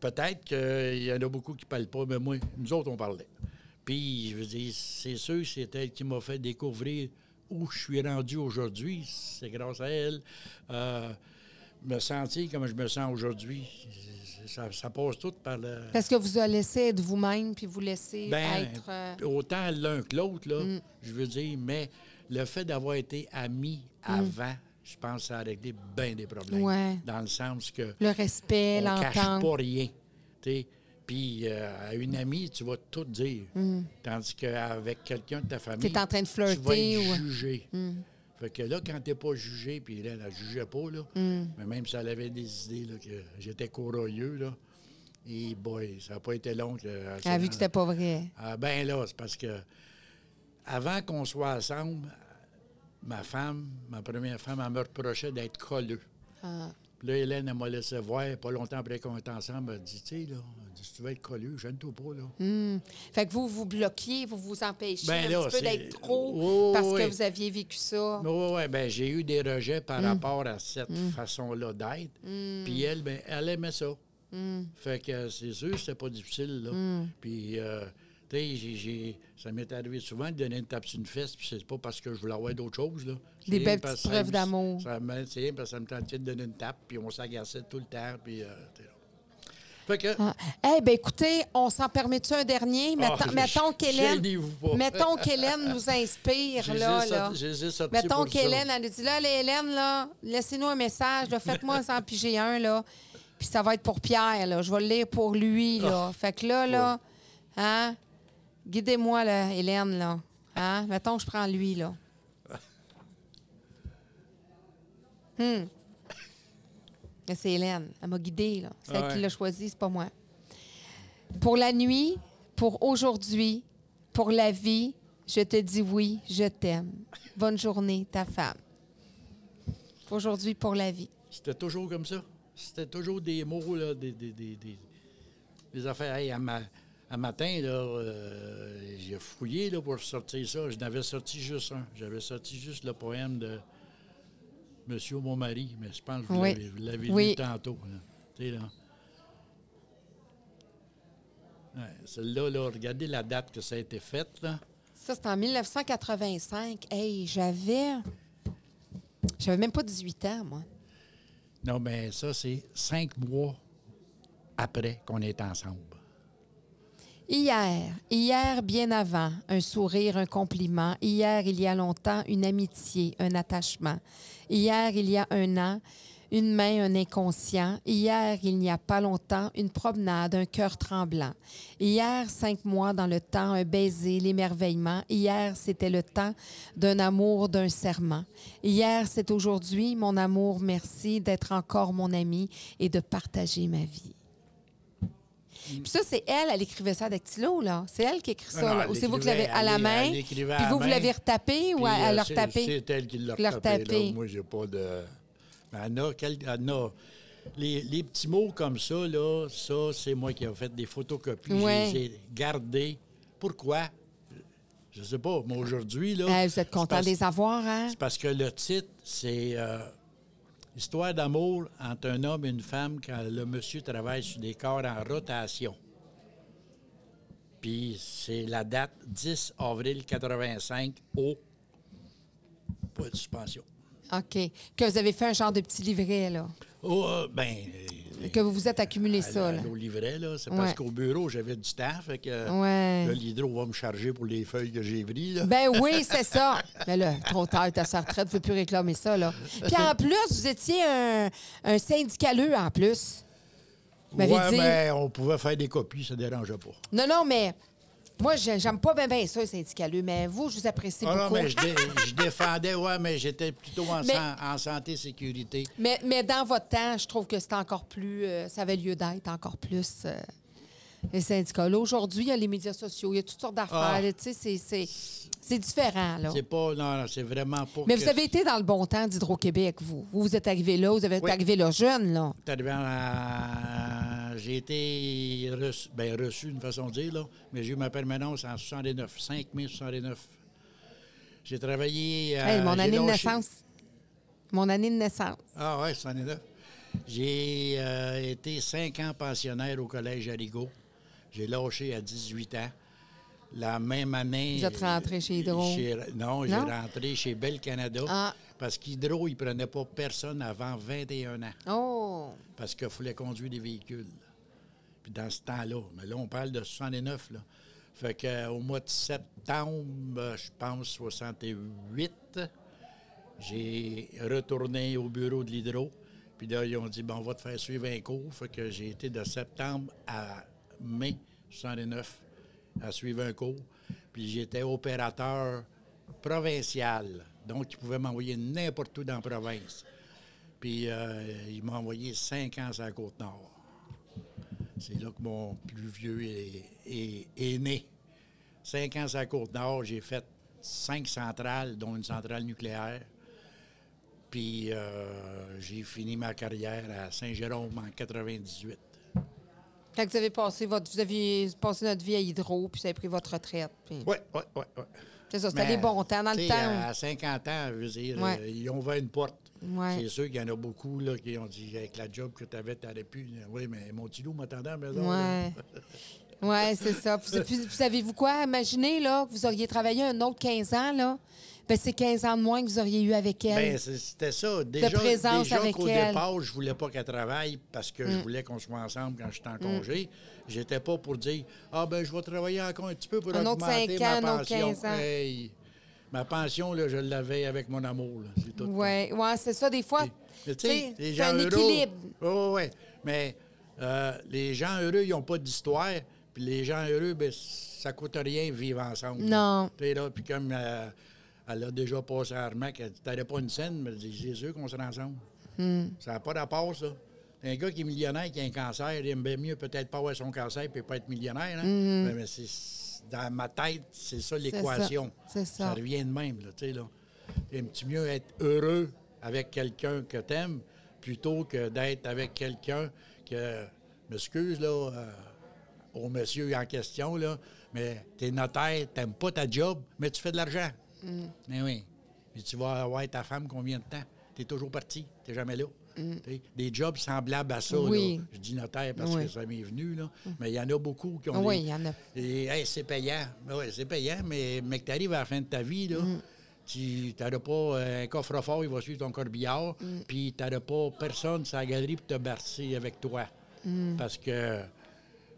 Peut-être qu'il y en a beaucoup qui ne parlent pas, mais moi, nous autres, on parlait. Puis, je veux dire, c'est sûr c'est elle qui m'a fait découvrir où je suis rendu aujourd'hui. C'est grâce à elle. Euh, me sentir comme je me sens aujourd'hui, ça, ça passe tout par le... Parce que vous a laissé être vous-même, puis vous laissez Ben, être. euh, autant l'un que l'autre, là, je veux dire, mais le fait d'avoir été amis avant, je pense que ça a réglé bien des problèmes. Ouais. Dans le sens que le respect, on cache l'entente. pas rien. t'sais. Puis euh, à une amie, tu vas tout dire. Tandis qu'avec quelqu'un de ta famille, T'es en train de tu vas flirter être ou- jugé. Fait que là, quand t'es pas jugé, puis elle, elle jugeait pas, là, mais même si elle avait des idées, là, que j'étais courageux, là, et boy, ça n'a pas été long. Que, Elle a vu que c'était pas vrai. ah, ben là, c'est parce que avant qu'on soit ensemble, ma femme, ma première femme, elle me reprochait d'être colleux. Ah. Puis là, Hélène, elle m'a laissé voir, pas longtemps après qu'on était ensemble, elle dit, tu sais, là, dit, si tu veux être colleux, gêne-toi pas, là. Hmm. Fait que vous vous bloquiez, vous vous empêchiez Ben un là, petit peu d'être trop Oui, parce oui, que vous aviez vécu ça. Oui, oui, ben j'ai eu des rejets par rapport à cette façon-là d'être. Puis elle, ben, elle aimait ça. Fait que c'est sûr, c'était pas difficile, là. Puis, euh, sais, ça m'est arrivé souvent de donner une tape sur une fesse, puis c'est pas parce que je voulais avoir d'autres choses, là. Des belles petites preuves d'amour. ça me- C'est parce que ça me tentait de donner une tape, puis on s'agaçait tout le temps, puis... euh, fait que... Ah. Eh bien, écoutez, on s'en permet-tu un dernier? Mettons, Ah, mettons qu'Hélène gênez-vous pas. mettons qu'Hélène nous inspire, là. là. Mettons qu'Hélène, elle nous dit, là, Hélène, là, laissez-nous un message, faites-moi en piger un, là. Puis ça va être pour Pierre, là. Je vais le lire pour lui, là. Ah. Fait que là, là, hein, guidez-moi, là, Hélène, là. Hein? Mettons que je prends lui, là. Hum. C'est Hélène. Elle m'a guidée, là. C'est elle Ouais. qui l'a choisi, c'est pas moi. Pour la nuit, pour aujourd'hui, pour la vie, Je te dis oui, je t'aime. Bonne journée, ta femme. Aujourd'hui pour la vie. C'était toujours comme ça? C'était toujours des mots, là, des, des, des, des, des affaires. Hey, à matin, là, euh, j'ai fouillé là, pour sortir ça. Je n'avais sorti juste un. J'avais sorti juste le poème de Monsieur mon mari, mais je pense que vous Oui. l'avez- Oui. lu tantôt. là. Ouais, Celle-là, là, regardez la date que ça a été fait. Là. Ça, c'est en 1985. Hey, j'avais. J'avais même pas 18 ans, moi. Non, mais ça, c'est cinq mois après qu'on est ensemble. Hier, hier bien avant, un sourire, un compliment. Hier, il y a longtemps, une amitié, un attachement. Hier, il y a un an, une main, un inconscient. Hier, il n'y a pas longtemps, une promenade, un cœur tremblant. Hier, cinq mois dans le temps, un baiser, l'émerveillement. Hier, c'était le temps d'un amour, d'un serment. Hier, c'est aujourd'hui, mon amour, merci d'être encore mon ami et de partager ma vie. Puis ça, c'est elle, elle écrivait ça à dactylo, là. C'est elle qui écrit ça, non, là. Ou c'est vous qui l'avez à la main, elle à puis vous, vous l'avez retapé ou elle euh, c'est- retapé? C'est elle qui l'a retapé. Moi, j'ai pas de. Mais elle en a, quel- Les, les petits mots comme ça, là, ça, c'est moi qui ai fait des photocopies. Ouais. Je les ai gardés. Pourquoi? Je sais pas. Mais aujourd'hui, là. Eh, vous êtes content parce- de les avoir, hein? C'est parce que le titre, c'est euh, Histoire d'amour entre un homme et une femme quand le monsieur travaille sur des corps en rotation. Puis c'est la date 10 avril 85 au point de suspension. OK. Que vous avez fait un genre de petit livret, là. Oh, euh, ben. Que vous vous êtes accumulé à- ça, à- là. Au livret, là. C'est Ouais. parce qu'au bureau, j'avais du temps. Fait que Ouais. là, l'hydro va me charger pour les feuilles que j'ai prises. Ben oui, c'est ça. Mais là, trop tard, t'as sa retraite, tu ne peux plus réclamer ça, là. Puis en plus, vous étiez un, un syndicaleux, en plus. Vous ouais, dit. mais on pouvait faire des copies, ça ne dérangeait pas. Non, non, mais moi, j'ai- j'aime pas bien ben ça, les syndicaleux, mais vous, je vous apprécie Ah non, beaucoup. mais je, dé- je défendais, ouais, mais j'étais plutôt en, Mais- san- en santé sécurité. Mais, mais dans votre temps, je trouve que c'était encore plus. euh, ça avait lieu d'être encore plus. euh, les syndicats. Aujourd'hui, il y a les médias sociaux, il y a toutes sortes d'affaires. Ah. là, Tu sais, c'est- c'est c'est différent, là. C'est pas, non, non, c'est vraiment pas. Mais vous avez été dans le bon temps d'Hydro-Québec, vous. Vous, vous êtes arrivé là, vous avez Oui. arrivé là jeune, là. C'est arrivé en- J'ai été reçu, ben, reçu d'une façon de dire, là, mais j'ai eu ma permanence en 69, 5 mai 69. J'ai travaillé. euh, Hey, mon année de naissance. Mon année de naissance. Ah ouais, 69. J'ai euh, été 5 ans pensionnaire au Collège Arigo. J'ai lâché à 18 ans. La même année. Vous êtes rentré chez Hydro? chez- non, j'ai rentré chez Bell Canada. Ah. Parce qu'Hydro, il ne prenait pas personne avant 21 ans. Oh! Parce qu'il fallait conduire des véhicules. Dans ce temps-là, mais là, on parle de 69, là. Fait qu'au mois de septembre, euh, je pense, 68, j'ai retourné au bureau de l'Hydro. Puis là, ils ont dit, bon, on va te faire suivre un cours. Fait que j'ai été de septembre à mai 69 à suivre un cours. Puis j'étais opérateur provincial. Donc, ils pouvaient m'envoyer n'importe où dans la province. Puis euh, il m'a envoyé cinq ans sur la Côte-Nord. C'est là que mon plus vieux est, est- est né. Cinq ans la Côte-Nord, j'ai fait cinq centrales, dont une centrale nucléaire. Puis euh, j'ai fini ma carrière à Saint-Jérôme en 98. Quand vous avez passé votre. Vous aviez passé notre vie à Hydro, puis vous avez pris votre retraite. Oui, oui, oui. Ouais. C'est ça, c'était les bons temps. Dans le temps. À 50 ans, je veux dire, Ouais. euh, ils ont ouvert une porte. Ouais. C'est sûr qu'il y en a beaucoup là, qui ont dit avec la job que tu avais, tu n'aurais pu. Oui, mais mon petit loup m'attendait à la maison. Ouais. Ouais, c'est ça. Puis, puis, puis savez-vous quoi? Imaginez là, que vous auriez travaillé un autre 15 ans, là. Ben, c'est 15 ans de moins que vous auriez eu avec elle. Ben, c'était ça. Déjà, présence déjà avec qu'au elle. départ, je voulais pas qu'elle travaille parce que je Mm. voulais qu'on soit ensemble quand j'étais en congé. J'étais pas pour dire Ah ben je vais travailler encore un petit peu pour Un autre augmenter cinq ma ans, un autre pension. 15 ans. Hey, ma pension, là, je l'avais avec mon amour. C'est tout. ouais, ouais, c'est ça. Des fois, c'est un heureux. équilibre. Oui, oui, Mais euh, les gens heureux, ils n'ont pas d'histoire. Puis les gens heureux, ben, ça coûte rien vivre ensemble. Non. Tu là, puis comme euh, elle a déjà passé à Armac, elle dit pas une scène, mais elle dit C'est sûr qu'on sera ensemble. Hmm. Ça n'a pas rapport, ça. Un gars qui est millionnaire, qui a un cancer, il aime bien mieux peut-être pas avoir son cancer et pas être millionnaire. Hein? Hmm. Mais, mais c'est- dans ma tête, c'est ça l'équation. C'est ça. Ça revient de même, là, tu sais, là. T'aimes-tu mieux être heureux avec quelqu'un que t'aimes plutôt que d'être avec quelqu'un que, m'excuse, là, euh, au monsieur en question, là, mais t'es notaire, t'aimes pas ta job, mais tu fais de l'argent. Mais oui. Mais tu vas avoir ta femme combien de temps? T'es toujours parti, t'es jamais là. T'sais, Des jobs semblables à ça, Oui. là. Je dis notaire parce Oui. que ça m'est venu, là. Mais il y en a beaucoup qui ont Oui, il y en a. et hey, c'est payant. Oui, c'est payant, mais, mais que tu arrives à la fin de ta vie, là, Mm. tu n'auras pas euh, un coffre-fort, il va suivre ton corbillard, Mm. puis tu n'auras pas personne sur la galerie pour te bercer avec toi. Mm. Parce que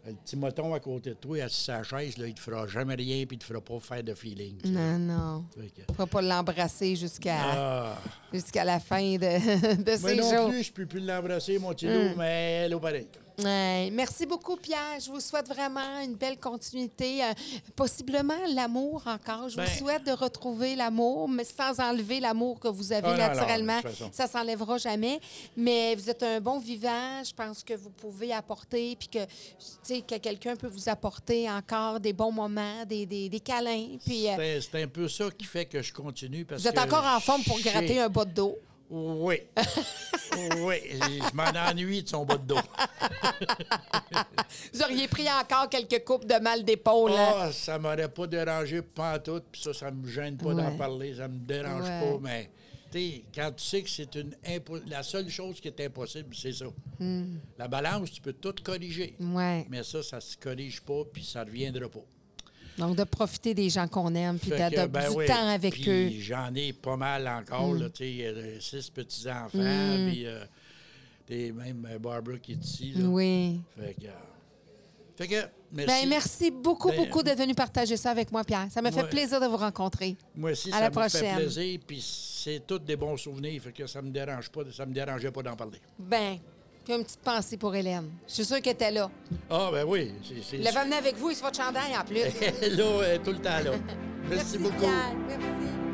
le petit moton à côté de toi, assis sur sa chaise, là, il te fera jamais rien, puis il te fera pas faire de feeling. tu. Non, non. On ne va pas l'embrasser jusqu'à Ah. jusqu'à la fin de, de Moi ses non jours. plus, je peux plus l'embrasser, mon petit loup, mais elle est pareil. Ouais. Merci beaucoup, Pierre. Je vous souhaite vraiment une belle continuité. euh, possiblement l'amour encore. Je Ben- vous souhaite de retrouver l'amour, mais sans enlever l'amour que vous avez non, non, naturellement. toute façon. Ça s'enlèvera jamais. Mais vous êtes un bon vivant. Je pense que vous pouvez apporter, puis que, que quelqu'un peut vous apporter encore des bons moments, des, des, des câlins. Puis euh, C'est un peu ça qui fait que je continue. Parce vous êtes que encore en forme pour gratter un bas de dos. Oui. oui, je m'en ennuie de son bas de dos. Vous auriez pris encore quelques coupes de mal d'épaule. hein? Ah, ça m'aurait pas dérangé pantoute, puis ça, ça me gêne pas d'en parler, ça me dérange Ouais. pas, mais tu sais, quand tu sais que c'est une impo- la seule chose qui est impossible, c'est ça. Hmm. La balance, tu peux tout corriger, Ouais. mais ça, ça se corrige pas, puis ça reviendra pas. Donc, de profiter des gens qu'on aime, puis de, ben du oui, temps avec puis eux. J'en ai pas mal encore, là, tu sais, euh, six petits-enfants, puis euh, t'sais, même euh, Barbara qui est ici. Là. Oui. Fait que, euh, fait que, merci. Ben, merci beaucoup, Ben, beaucoup d'être venu partager ça avec moi, Pierre. Ça m'a fait plaisir de vous rencontrer. Moi aussi, À ça la me fait plaisir, puis c'est tous des bons souvenirs, fait que ça me dérange pas, ça me dérangeait pas d'en parler. Ben, puis une petite pensée pour Hélène. Je suis sûre qu'elle était là. Ah, ben oui, c'est... Elle l'avait amenée avec vous et sur votre chandail en plus. là, elle est tout le temps là. Merci, beaucoup. Pierre. Merci.